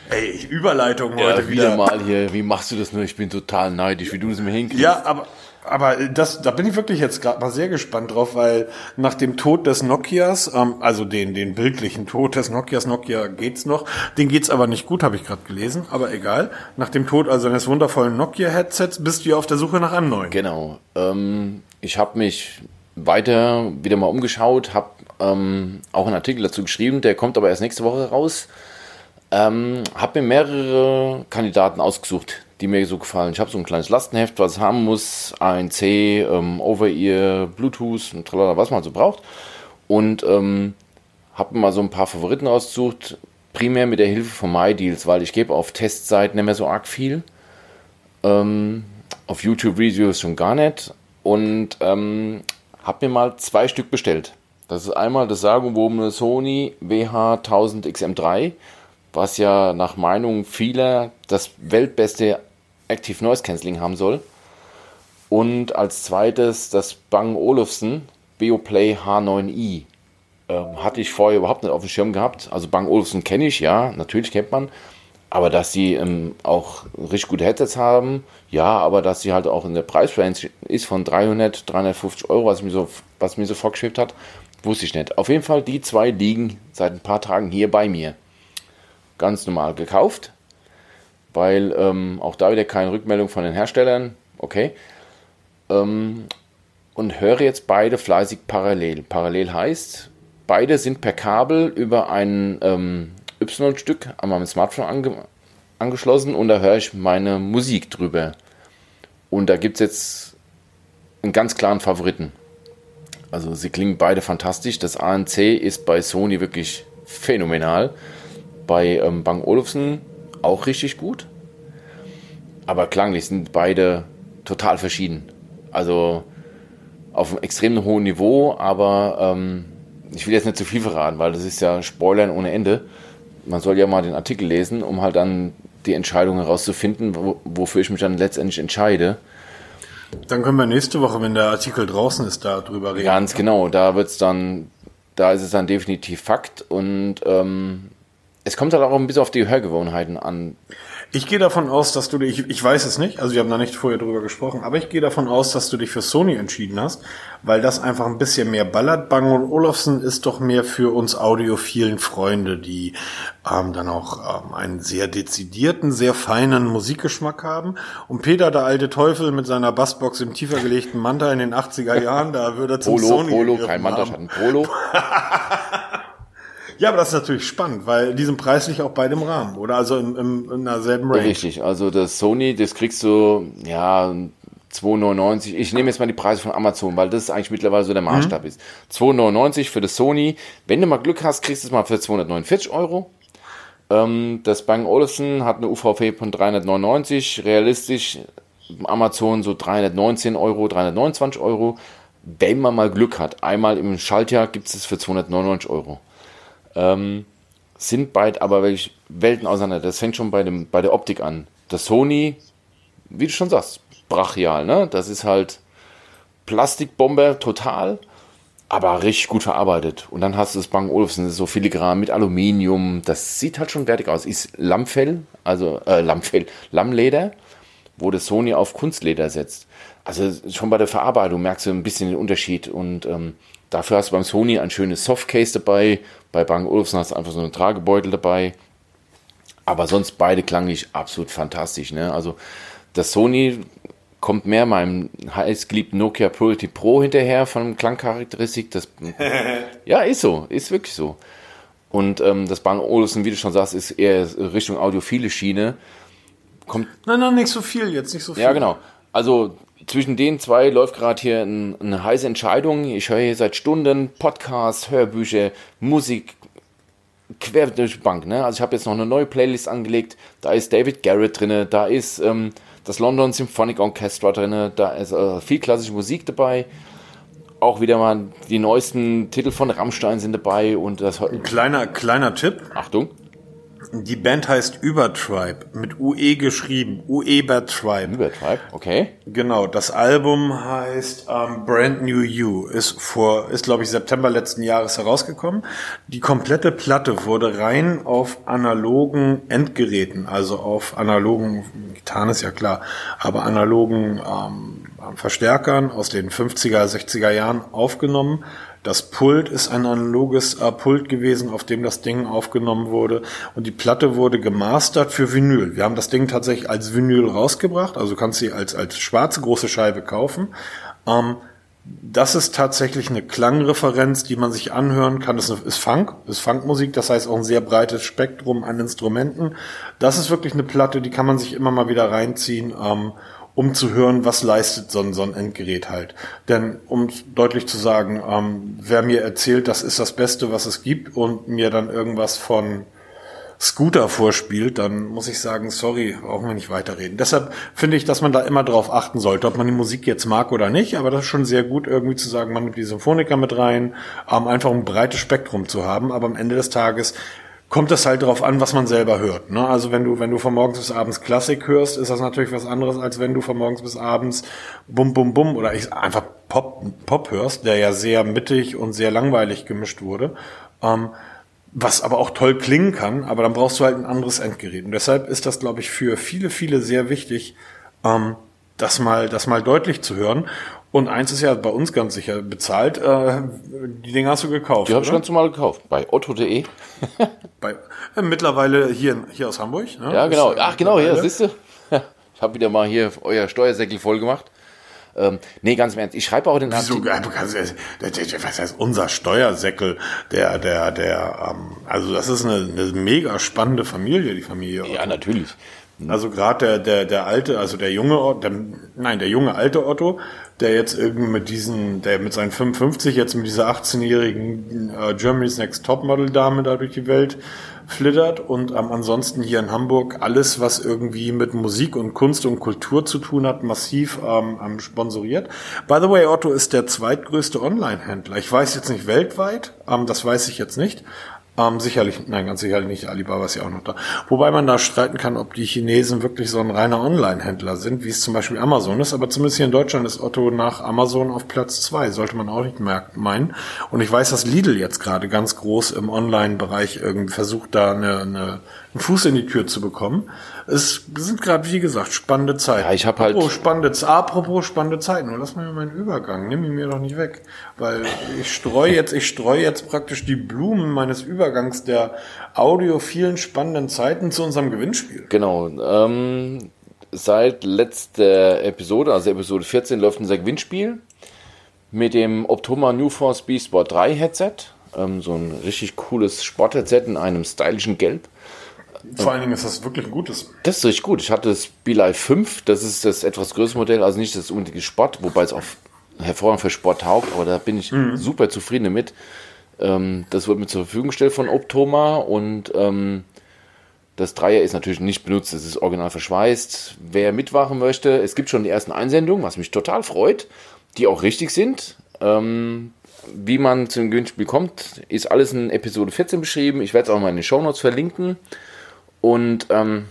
[SPEAKER 1] Ey, Überleitung
[SPEAKER 2] ja, heute wieder. wieder mal hier. Wie machst du das nur? Ich bin total neidisch, wie du das mir hinkriegst.
[SPEAKER 1] Ja, aber aber das, da bin ich wirklich jetzt gerade mal sehr gespannt drauf, weil nach dem Tod des Nokias, ähm, also den, den bildlichen Tod des Nokias, Nokia geht's noch, den geht's aber nicht gut, habe ich gerade gelesen, aber egal. Nach dem Tod also eines wundervollen Nokia-Headsets bist du ja auf der Suche nach einem neuen.
[SPEAKER 2] Genau. Ähm, ich habe mich weiter wieder mal umgeschaut, habe ähm, auch einen Artikel dazu geschrieben, der kommt aber erst nächste Woche raus. Ähm, habe mir mehrere Kandidaten ausgesucht, die mir so gefallen. Ich habe so ein kleines Lastenheft, was haben muss, ANC, ähm, Over-Ear, Bluetooth und tralala, was man so braucht. Und ähm, habe mal so ein paar Favoriten ausgesucht, primär mit der Hilfe von MyDeals, weil ich gebe auf Testseiten nicht mehr so arg viel. Ähm, auf YouTube-Videos schon gar nicht. Und ähm, habe mir mal zwei Stück bestellt. Das ist einmal das sagenwobene Sony WH1000 XM3 was ja nach Meinung vieler das weltbeste Active Noise Cancelling haben soll. Und als zweites das Bang Olufsen Beoplay H9i. Ähm, hatte ich vorher überhaupt nicht auf dem Schirm gehabt. Also Bang Olufsen kenne ich, ja, natürlich kennt man. Aber dass sie ähm, auch richtig gute Headsets haben, ja, aber dass sie halt auch in der Preisrange ist von 300, 350 Euro, was mir so, was mir so vorgeschwebt hat, wusste ich nicht. Auf jeden Fall, die zwei liegen seit ein paar Tagen hier bei mir. Ganz normal gekauft, weil ähm, auch da wieder keine Rückmeldung von den Herstellern. Okay. Ähm, und höre jetzt beide fleißig parallel. Parallel heißt, beide sind per Kabel über ein ähm, Y-Stück an meinem Smartphone ange angeschlossen und da höre ich meine Musik drüber. Und da gibt es jetzt einen ganz klaren Favoriten. Also sie klingen beide fantastisch. Das ANC ist bei Sony wirklich phänomenal. Bei ähm, Bang Olufsen auch richtig gut. Aber klanglich sind beide total verschieden. Also auf einem extrem hohen Niveau, aber ähm, ich will jetzt nicht zu viel verraten, weil das ist ja Spoilern ohne Ende. Man soll ja mal den Artikel lesen, um halt dann die Entscheidung herauszufinden, wo, wofür ich mich dann letztendlich entscheide.
[SPEAKER 1] Dann können wir nächste Woche, wenn der Artikel draußen ist, darüber reden.
[SPEAKER 2] Ganz genau, da wird's dann, da ist es dann definitiv Fakt und ähm, es kommt halt auch ein bisschen auf die Hörgewohnheiten an.
[SPEAKER 1] Ich gehe davon aus, dass du dich, ich weiß es nicht, also wir haben da nicht vorher drüber gesprochen, aber ich gehe davon aus, dass du dich für Sony entschieden hast, weil das einfach ein bisschen mehr ballert. Bang und Olufsen ist doch mehr für uns audiophilen Freunde, die ähm, dann auch ähm, einen sehr dezidierten, sehr feinen Musikgeschmack haben. Und Peter, der alte Teufel mit seiner Bassbox im tiefer gelegten Manta in den 80er Jahren, da würde er zum
[SPEAKER 2] Polo,
[SPEAKER 1] Sony
[SPEAKER 2] Polo, kein Manta, ein Polo.
[SPEAKER 1] Ja, aber das ist natürlich spannend, weil die sind preislich auch beide im Rahmen, oder? Also in, in, in derselben Range.
[SPEAKER 2] Richtig, also das Sony, das kriegst du, ja, 2,99. Ich nehme jetzt mal die Preise von Amazon, weil das eigentlich mittlerweile so der Maßstab ist. 2,99 für das Sony. Wenn du mal Glück hast, kriegst du es mal für 249 Euro. Ähm, das Bang Olufsen hat eine UVP von 399. Realistisch Amazon so 319 Euro, 329 Euro. Wenn man mal Glück hat, einmal im Schaltjahr gibt es es für 299 Euro. Ähm, sind beide aber wirklich Welten auseinander. Das fängt schon bei, dem, bei der Optik an. Das Sony, wie du schon sagst, brachial, ne? Das ist halt Plastikbombe total, aber richtig gut verarbeitet. Und dann hast du das Bang Olufsen, das ist so filigran mit Aluminium. Das sieht halt schon wertig aus. Ist Lammfell, also äh, Lammfell, Lammleder, wo das Sony auf Kunstleder setzt. Also schon bei der Verarbeitung merkst du ein bisschen den Unterschied. Und ähm, dafür hast du beim Sony ein schönes Softcase dabei. Bei Bang Olufsen hast du einfach so einen Tragebeutel dabei. Aber sonst beide klanglich absolut fantastisch. Ne? Also das Sony kommt mehr meinem heißgeliebten Nokia Purity Pro hinterher von Klangcharakteristik. Das, ja, ist so, ist wirklich so. Und ähm, das Bang Olufsen, wie du schon sagst, ist eher Richtung audiophile Schiene. Kommt,
[SPEAKER 1] Nein, nein, nicht so viel, jetzt nicht so viel.
[SPEAKER 2] ja, genau. Also zwischen den zwei läuft gerade hier ein, eine heiße Entscheidung. Ich höre hier seit Stunden Podcasts, Hörbücher, Musik, quer durch die Bank. Ne? Also ich habe jetzt noch eine neue Playlist angelegt. Da ist David Garrett drin, da ist ähm, das London Symphonic Orchestra drin, da ist äh, viel klassische Musik dabei. Auch wieder mal die neuesten Titel von Rammstein sind dabei und das
[SPEAKER 1] Kleiner, kleiner Tipp.
[SPEAKER 2] Achtung,
[SPEAKER 1] Die Band heißt Übertribe, mit UE geschrieben. Uebertribe.
[SPEAKER 2] Übertreib, okay.
[SPEAKER 1] Genau, das Album heißt ähm, Brand New You, ist vor, ist glaube ich September letzten Jahres herausgekommen. Die komplette Platte wurde rein auf analogen Endgeräten, also auf analogen, Gitarren ist ja klar, aber analogen ähm, Verstärkern aus den 50er, 60er Jahren aufgenommen. Das Pult ist ein analoges äh, Pult gewesen, auf dem das Ding aufgenommen wurde. Und die Platte wurde gemastert für Vinyl. Wir haben das Ding tatsächlich als Vinyl rausgebracht. Also du kannst sie als, als schwarze große Scheibe kaufen. Ähm, das ist tatsächlich eine Klangreferenz, die man sich anhören kann. Das ist Funk, ist Funkmusik, das heißt auch ein sehr breites Spektrum an Instrumenten. Das ist wirklich eine Platte, die kann man sich immer mal wieder reinziehen, ähm, um zu hören, was leistet so ein, so ein Endgerät halt. Denn um deutlich zu sagen, ähm, wer mir erzählt, das ist das Beste, was es gibt und mir dann irgendwas von Scooter vorspielt, dann muss ich sagen, sorry, brauchen wir nicht weiterreden. Deshalb finde ich, dass man da immer drauf achten sollte, ob man die Musik jetzt mag oder nicht, aber das ist schon sehr gut, irgendwie zu sagen, man nimmt die Symphoniker mit rein, ähm, einfach ein breites Spektrum zu haben, aber am Ende des Tages kommt es halt darauf an, was man selber hört. Ne? Also wenn du, wenn du von morgens bis abends Klassik hörst, ist das natürlich was anderes, als wenn du von morgens bis abends Bum Bum Bum oder ich einfach Pop, Pop hörst, der ja sehr mittig und sehr langweilig gemischt wurde. Ähm, was aber auch toll klingen kann, aber dann brauchst du halt ein anderes Endgerät. Und deshalb ist das, glaube ich, für viele, viele sehr wichtig, ähm, das mal, das mal deutlich zu hören. Und eins ist ja bei uns ganz sicher bezahlt. Äh, die Dinge hast du gekauft.
[SPEAKER 2] Die habe ich ganz normal gekauft. Bei otto.de.
[SPEAKER 1] bei, äh, mittlerweile hier, hier aus Hamburg.
[SPEAKER 2] Ne? Ja, genau. Ach, genau, ja, siehst du. Ich habe wieder mal hier euer Steuersäckel voll gemacht. Ähm, nee, ganz im Ernst. Ich schreibe auch den
[SPEAKER 1] Wieso, Artikel. Was heißt unser Steuersäckel? Der, der, der, ähm, also das ist eine, eine mega spannende Familie, die Familie.
[SPEAKER 2] Ja, natürlich.
[SPEAKER 1] Also gerade der, der, der alte, also der junge, der, nein, der junge alte Otto, der jetzt irgendwie mit diesen, der mit seinen 55 jetzt mit dieser 18-jährigen äh, Germany's Next Topmodel Dame da durch die Welt flittert und ähm, ansonsten hier in Hamburg alles, was irgendwie mit Musik und Kunst und Kultur zu tun hat, massiv ähm, sponsoriert. By the way, Otto ist der zweitgrößte Online-Händler. Ich weiß jetzt nicht weltweit, ähm, das weiß ich jetzt nicht, ähm, sicherlich, nein, ganz sicherlich nicht. Alibaba ist ja auch noch da. Wobei man da streiten kann, ob die Chinesen wirklich so ein reiner Online-Händler sind, wie es zum Beispiel Amazon ist. Aber zumindest hier in Deutschland ist Otto nach Amazon auf Platz zwei. Sollte man auch nicht meinen. Und ich weiß, dass Lidl jetzt gerade ganz groß im Online-Bereich irgendwie versucht, da eine, eine, einen Fuß in die Tür zu bekommen. Es sind gerade, wie gesagt, spannende Zeiten.
[SPEAKER 2] Ja, ich habe halt.
[SPEAKER 1] Apropos spannende, apropos spannende Zeiten. Nur lass mal meinen Übergang. Nimm ihn mir doch nicht weg. Weil ich streue jetzt, ich streue jetzt praktisch die Blumen meines Übergangs der audiophilen spannenden Zeiten zu unserem Gewinnspiel.
[SPEAKER 2] Genau. Ähm, seit letzter Episode, also Episode 14, läuft unser Gewinnspiel mit dem Optoma New Force B Sport 3 Headset. Ähm, so ein richtig cooles Sportheadset in einem stylischen Gelb.
[SPEAKER 1] Vor allen Dingen ist das wirklich ein gutes.
[SPEAKER 2] Das ist richtig gut. Ich hatte das Beelife 5, das ist das etwas größere Modell, also nicht das unbedingt Sport, wobei es auch hervorragend für Sport taugt, aber da bin ich mhm. super zufrieden damit. Ähm, das wird mir zur Verfügung gestellt von Optoma und ähm, das Dreier ist natürlich nicht benutzt, es ist original verschweißt. Wer mitmachen möchte, es gibt schon die ersten Einsendungen, was mich total freut, die auch richtig sind. Ähm, wie man zum Gewinnspiel kommt, ist alles in Episode 14 beschrieben. Ich werde es auch mal in den Show Notes verlinken. Und ähm,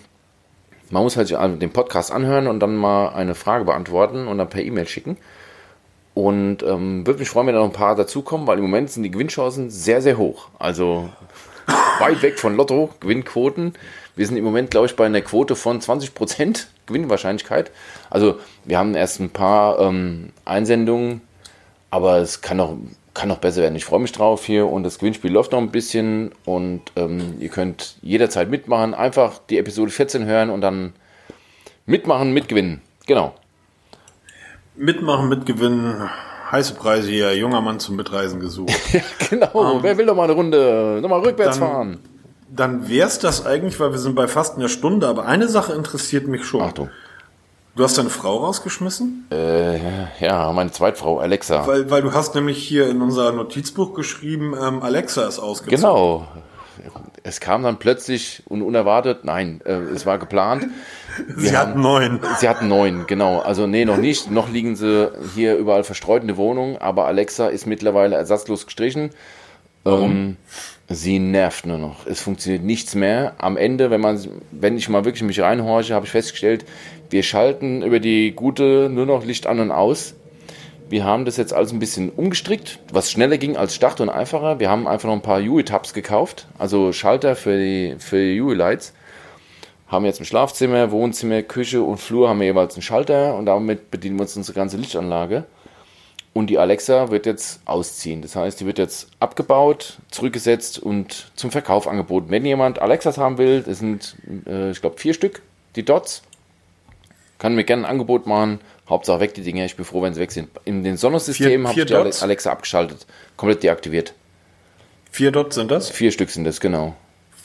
[SPEAKER 2] man muss halt den Podcast anhören und dann mal eine Frage beantworten und dann per E-Mail schicken. Und ähm, würde mich freuen, wenn da noch ein paar dazukommen, weil im Moment sind die Gewinnchancen sehr, sehr hoch. Also weit weg von Lotto, Gewinnquoten. Wir sind im Moment, glaube ich, bei einer Quote von 20% Gewinnwahrscheinlichkeit. Also wir haben erst ein paar ähm, Einsendungen, aber es kann noch kann noch besser werden. Ich freue mich drauf hier und das Gewinnspiel läuft noch ein bisschen und ähm, ihr könnt jederzeit mitmachen. Einfach die Episode 14 hören und dann mitmachen, mitgewinnen. Genau.
[SPEAKER 1] Mitmachen, mitgewinnen. Heiße Preise hier, junger Mann zum Mitreisen gesucht.
[SPEAKER 2] ja, genau. Ähm, Wer will noch mal eine Runde nochmal rückwärts
[SPEAKER 1] dann,
[SPEAKER 2] fahren?
[SPEAKER 1] Dann wär's das eigentlich, weil wir sind bei fast einer Stunde, aber eine Sache interessiert mich schon.
[SPEAKER 2] Achtung.
[SPEAKER 1] Du hast deine Frau rausgeschmissen?
[SPEAKER 2] Äh, ja, meine Zweitfrau, Alexa.
[SPEAKER 1] Weil, weil du hast nämlich hier in unser Notizbuch geschrieben, ähm, Alexa ist ausgezogen.
[SPEAKER 2] Genau. Es kam dann plötzlich und unerwartet, nein, äh, es war geplant.
[SPEAKER 1] sie haben, hatten neun.
[SPEAKER 2] Sie hatten neun, genau. Also nee, noch nicht. Noch liegen sie hier überall verstreut in der Wohnung, aber Alexa ist mittlerweile ersatzlos gestrichen.
[SPEAKER 1] Warum? Ähm,
[SPEAKER 2] sie nervt nur noch. Es funktioniert nichts mehr. Am Ende, wenn man, wenn ich mal wirklich mich reinhorche, habe ich festgestellt, wir schalten über die gute nur noch Licht an und aus. Wir haben das jetzt alles ein bisschen umgestrickt, was schneller ging als Start und einfacher. Wir haben einfach noch ein paar UE-Tabs gekauft, also Schalter für die, für die UE-Lights. Haben jetzt im Schlafzimmer, Wohnzimmer, Küche und Flur haben wir jeweils einen Schalter und damit bedienen wir uns unsere ganze Lichtanlage. Und die Alexa wird jetzt ausziehen. Das heißt, die wird jetzt abgebaut, zurückgesetzt und zum Verkauf angeboten. Wenn jemand Alexas haben will, das sind, äh, ich glaube, vier Stück, die Dots, kann mir gerne ein Angebot machen. Hauptsache weg die Dinge. Ich bin froh, wenn sie weg sind. In den Sonnensystemen habe ich die? Alexa abgeschaltet. Komplett deaktiviert.
[SPEAKER 1] Vier Dots sind das?
[SPEAKER 2] Vier Stück sind das, genau.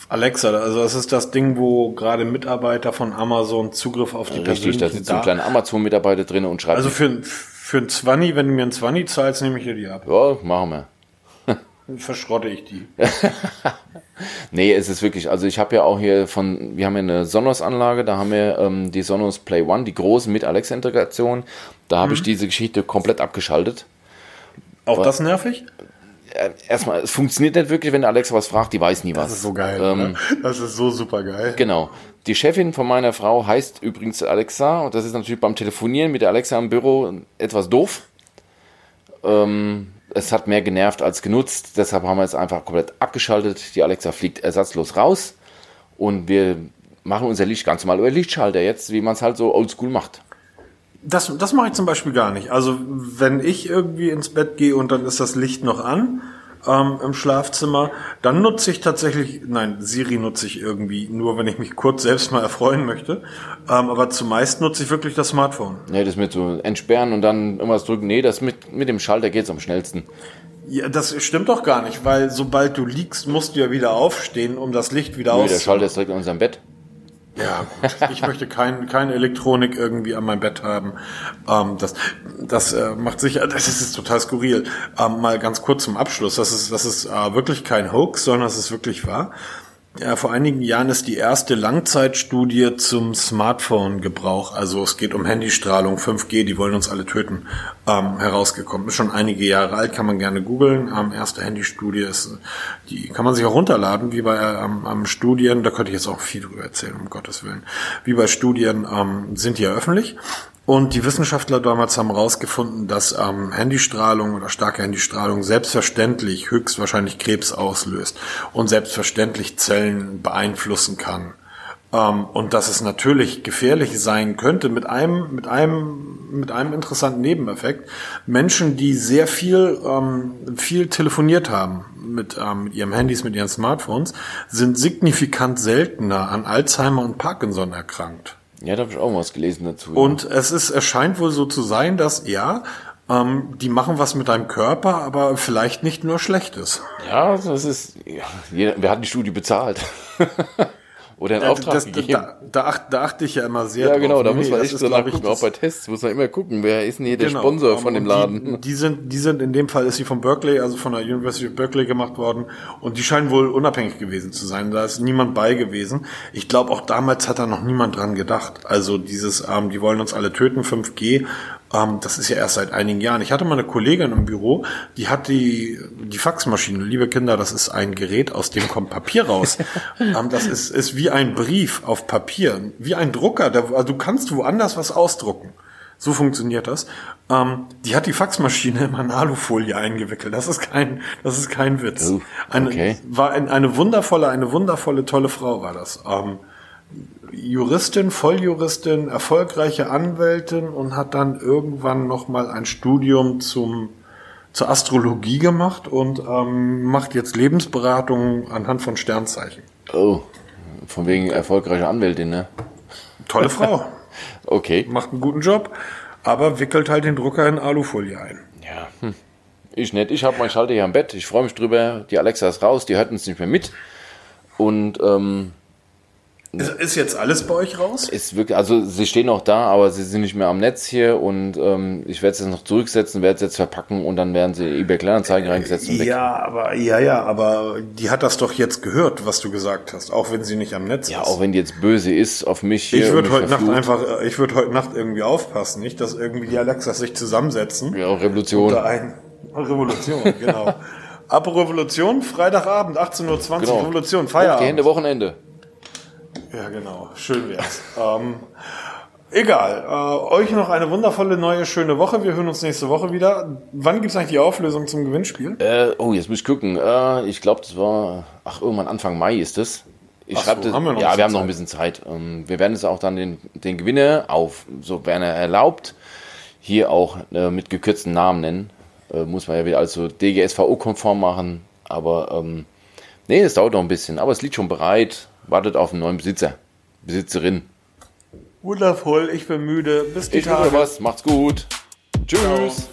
[SPEAKER 1] Alexa, also das ist das Ding, wo gerade Mitarbeiter von Amazon Zugriff auf die
[SPEAKER 2] Richtig, da sitzt so ein kleiner Amazon-Mitarbeiter drin und schreibt.
[SPEAKER 1] Also für, für ein Zwanni, wenn du mir ein Zwanni zahlst, nehme ich dir die ab.
[SPEAKER 2] Ja, machen wir
[SPEAKER 1] verschrotte ich die.
[SPEAKER 2] nee, es ist wirklich, also ich habe ja auch hier von, wir haben ja eine Sonos-Anlage, da haben wir ähm, die Sonos Play One, die große mit Alexa-Integration. Da habe mhm. ich diese Geschichte komplett abgeschaltet.
[SPEAKER 1] Auch Weil, das nervig?
[SPEAKER 2] Erstmal, es funktioniert nicht wirklich, wenn Alexa was fragt, die weiß nie was.
[SPEAKER 1] Das ist so geil. Ähm, das ist so super geil.
[SPEAKER 2] Genau. Die Chefin von meiner Frau heißt übrigens Alexa und das ist natürlich beim Telefonieren mit der Alexa im Büro etwas doof. Ähm, es hat mehr genervt als genutzt. Deshalb haben wir es einfach komplett abgeschaltet. Die Alexa fliegt ersatzlos raus und wir machen unser Licht ganz normal über Lichtschalter jetzt, wie man es halt so oldschool macht.
[SPEAKER 1] Das, das mache ich zum Beispiel gar nicht. Also wenn ich irgendwie ins Bett gehe und dann ist das Licht noch an ähm, im Schlafzimmer, dann nutze ich tatsächlich, nein, Siri nutze ich irgendwie nur, wenn ich mich kurz selbst mal erfreuen möchte. Ähm, aber zumeist nutze ich wirklich das Smartphone.
[SPEAKER 2] Nee, das mit so entsperren und dann irgendwas drücken. Nee, das mit, mit dem Schalter geht's am schnellsten.
[SPEAKER 1] Ja, das stimmt doch gar nicht, weil sobald du liegst, musst du ja wieder aufstehen, um das Licht wieder
[SPEAKER 2] Nee,
[SPEAKER 1] aus.
[SPEAKER 2] der Schalter ist direkt in unserem Bett.
[SPEAKER 1] Ja, gut. Ich möchte kein, keine Elektronik irgendwie an meinem Bett haben. Ähm, das das äh, macht sicher, das ist, total skurril. Ähm, mal ganz kurz zum Abschluss. Das ist, das ist äh, wirklich kein Hoax, sondern das ist wirklich wahr. Ja, vor einigen Jahren ist die erste Langzeitstudie zum Smartphone-Gebrauch, also es geht um Handystrahlung, 5G, die wollen uns alle töten, ähm, herausgekommen. Ist schon einige Jahre alt, kann man gerne googeln. Ähm, erste Handystudie ist, die kann man sich auch runterladen, wie bei ähm, ähm, Studien, da könnte ich jetzt auch viel drüber erzählen, um Gottes Willen. Wie bei Studien ähm, sind die ja öffentlich. Und die Wissenschaftler damals haben herausgefunden, dass ähm, Handystrahlung oder starke Handystrahlung selbstverständlich höchstwahrscheinlich Krebs auslöst und selbstverständlich Zellen beeinflussen kann. Ähm, und dass es natürlich gefährlich sein könnte mit einem, mit einem, mit einem interessanten Nebeneffekt. Menschen, die sehr viel, ähm, viel telefoniert haben mit, ähm, mit Handys, mit ihren Smartphones, sind signifikant seltener an Alzheimer und Parkinson erkrankt.
[SPEAKER 2] Ja, da habe ich auch was gelesen dazu.
[SPEAKER 1] Und es ist, es scheint wohl so zu sein, dass ja, ähm, die machen was mit deinem Körper, aber vielleicht nicht nur Schlechtes.
[SPEAKER 2] ja, das ist. Ja, jeder, wer hat die Studie bezahlt? Oder einen Auftrag
[SPEAKER 1] das,
[SPEAKER 2] gegeben?
[SPEAKER 1] da, da, da achte ich ja immer sehr
[SPEAKER 2] ja,
[SPEAKER 1] drauf.
[SPEAKER 2] genau, da
[SPEAKER 1] Nee,
[SPEAKER 2] muss man echt nachgucken.
[SPEAKER 1] ich,
[SPEAKER 2] Auch bei Tests muss man immer gucken, wer ist denn hier der
[SPEAKER 1] Genau,
[SPEAKER 2] Sponsor von dem Laden.
[SPEAKER 1] Die, die sind, die sind in dem Fall ist sie von Berkeley, also von der University of Berkeley gemacht worden und die scheinen wohl unabhängig gewesen zu sein. Da ist niemand bei gewesen. Ich glaube auch damals hat da noch niemand dran gedacht. Also dieses, ähm, die wollen uns alle töten, 5G. Ähm, das ist ja erst seit einigen Jahren. Ich hatte mal eine Kollegin im Büro, die hat die, die Faxmaschine. Liebe Kinder, das ist ein Gerät, aus dem kommt Papier raus. ähm, das ist, ist wie ein Brief auf Papier, wie ein Drucker. Der, also du kannst woanders was ausdrucken. So funktioniert das. Ähm, die hat die Faxmaschine immer in Alufolie eingewickelt. Das ist kein, das ist kein Witz.
[SPEAKER 2] Oh,
[SPEAKER 1] eine,
[SPEAKER 2] okay.
[SPEAKER 1] War ein, eine wundervolle, eine wundervolle, tolle Frau war das. Ähm, Juristin, Volljuristin, erfolgreiche Anwältin und hat dann irgendwann noch mal ein Studium zum zur Astrologie gemacht und ähm, macht jetzt Lebensberatung anhand von Sternzeichen.
[SPEAKER 2] Oh, von wegen erfolgreicher Anwältin, ne?
[SPEAKER 1] Tolle Frau,
[SPEAKER 2] Okay.
[SPEAKER 1] macht einen guten Job, aber wickelt halt den Drucker in Alufolie ein.
[SPEAKER 2] Ja, hm. ich nicht. Ich habe meinen Schalter hier am Bett. Ich freue mich drüber. Die Alexa ist raus, die hört uns nicht mehr mit. Und ähm,
[SPEAKER 1] Ist, ist jetzt alles bei euch raus?
[SPEAKER 2] ist wirklich, also sie stehen noch da, aber sie sind nicht mehr am Netz hier und ähm, ich werde es jetzt noch zurücksetzen, werde es jetzt verpacken und dann werden sie eBay Kleinanzeigen reingesetzt und weg.
[SPEAKER 1] Ja, aber ja, ja, aber die hat das doch jetzt gehört, was du gesagt hast, auch wenn sie nicht am Netz
[SPEAKER 2] Ja,
[SPEAKER 1] ist.
[SPEAKER 2] auch wenn die jetzt böse ist auf mich hier.
[SPEAKER 1] ich würde heute Nacht
[SPEAKER 2] verflucht.
[SPEAKER 1] einfach, äh, ich würde heute Nacht irgendwie aufpassen, nicht, dass irgendwie die Alexas sich zusammensetzen.
[SPEAKER 2] Ja, Revolution.
[SPEAKER 1] Unter ein Revolution, genau. Ab Revolution, Freitagabend, 18.20 Uhr,
[SPEAKER 2] Genau.
[SPEAKER 1] Revolution,
[SPEAKER 2] Hochgehende
[SPEAKER 1] Feierabend.
[SPEAKER 2] Wochenende.
[SPEAKER 1] Ja, genau. Schön wär's. ähm, egal. Äh, euch noch eine wundervolle, neue, schöne Woche. Wir hören uns nächste Woche wieder. Wann gibt's eigentlich die Auflösung zum Gewinnspiel?
[SPEAKER 2] Äh, oh, jetzt muss ich gucken. Äh, ich glaube, das war, ach, irgendwann Anfang Mai ist das. Ich
[SPEAKER 1] so,
[SPEAKER 2] schreibe das.
[SPEAKER 1] haben wir noch
[SPEAKER 2] ja, wir haben noch ein
[SPEAKER 1] Zeit.
[SPEAKER 2] bisschen Zeit. Ähm, wir werden es auch dann den, den Gewinner auf, sofern er erlaubt, hier auch äh, mit gekürzten Namen nennen. Äh, muss man ja wieder also DGSVO-konform machen. Aber ähm, nee, es dauert noch ein bisschen. Aber es liegt schon bereit. Wartet auf einen neuen Besitzer. Besitzerin.
[SPEAKER 1] Wundervoll, ich bin müde. Bis die
[SPEAKER 2] Ich
[SPEAKER 1] Tage.
[SPEAKER 2] was. Macht's gut. Tschüss.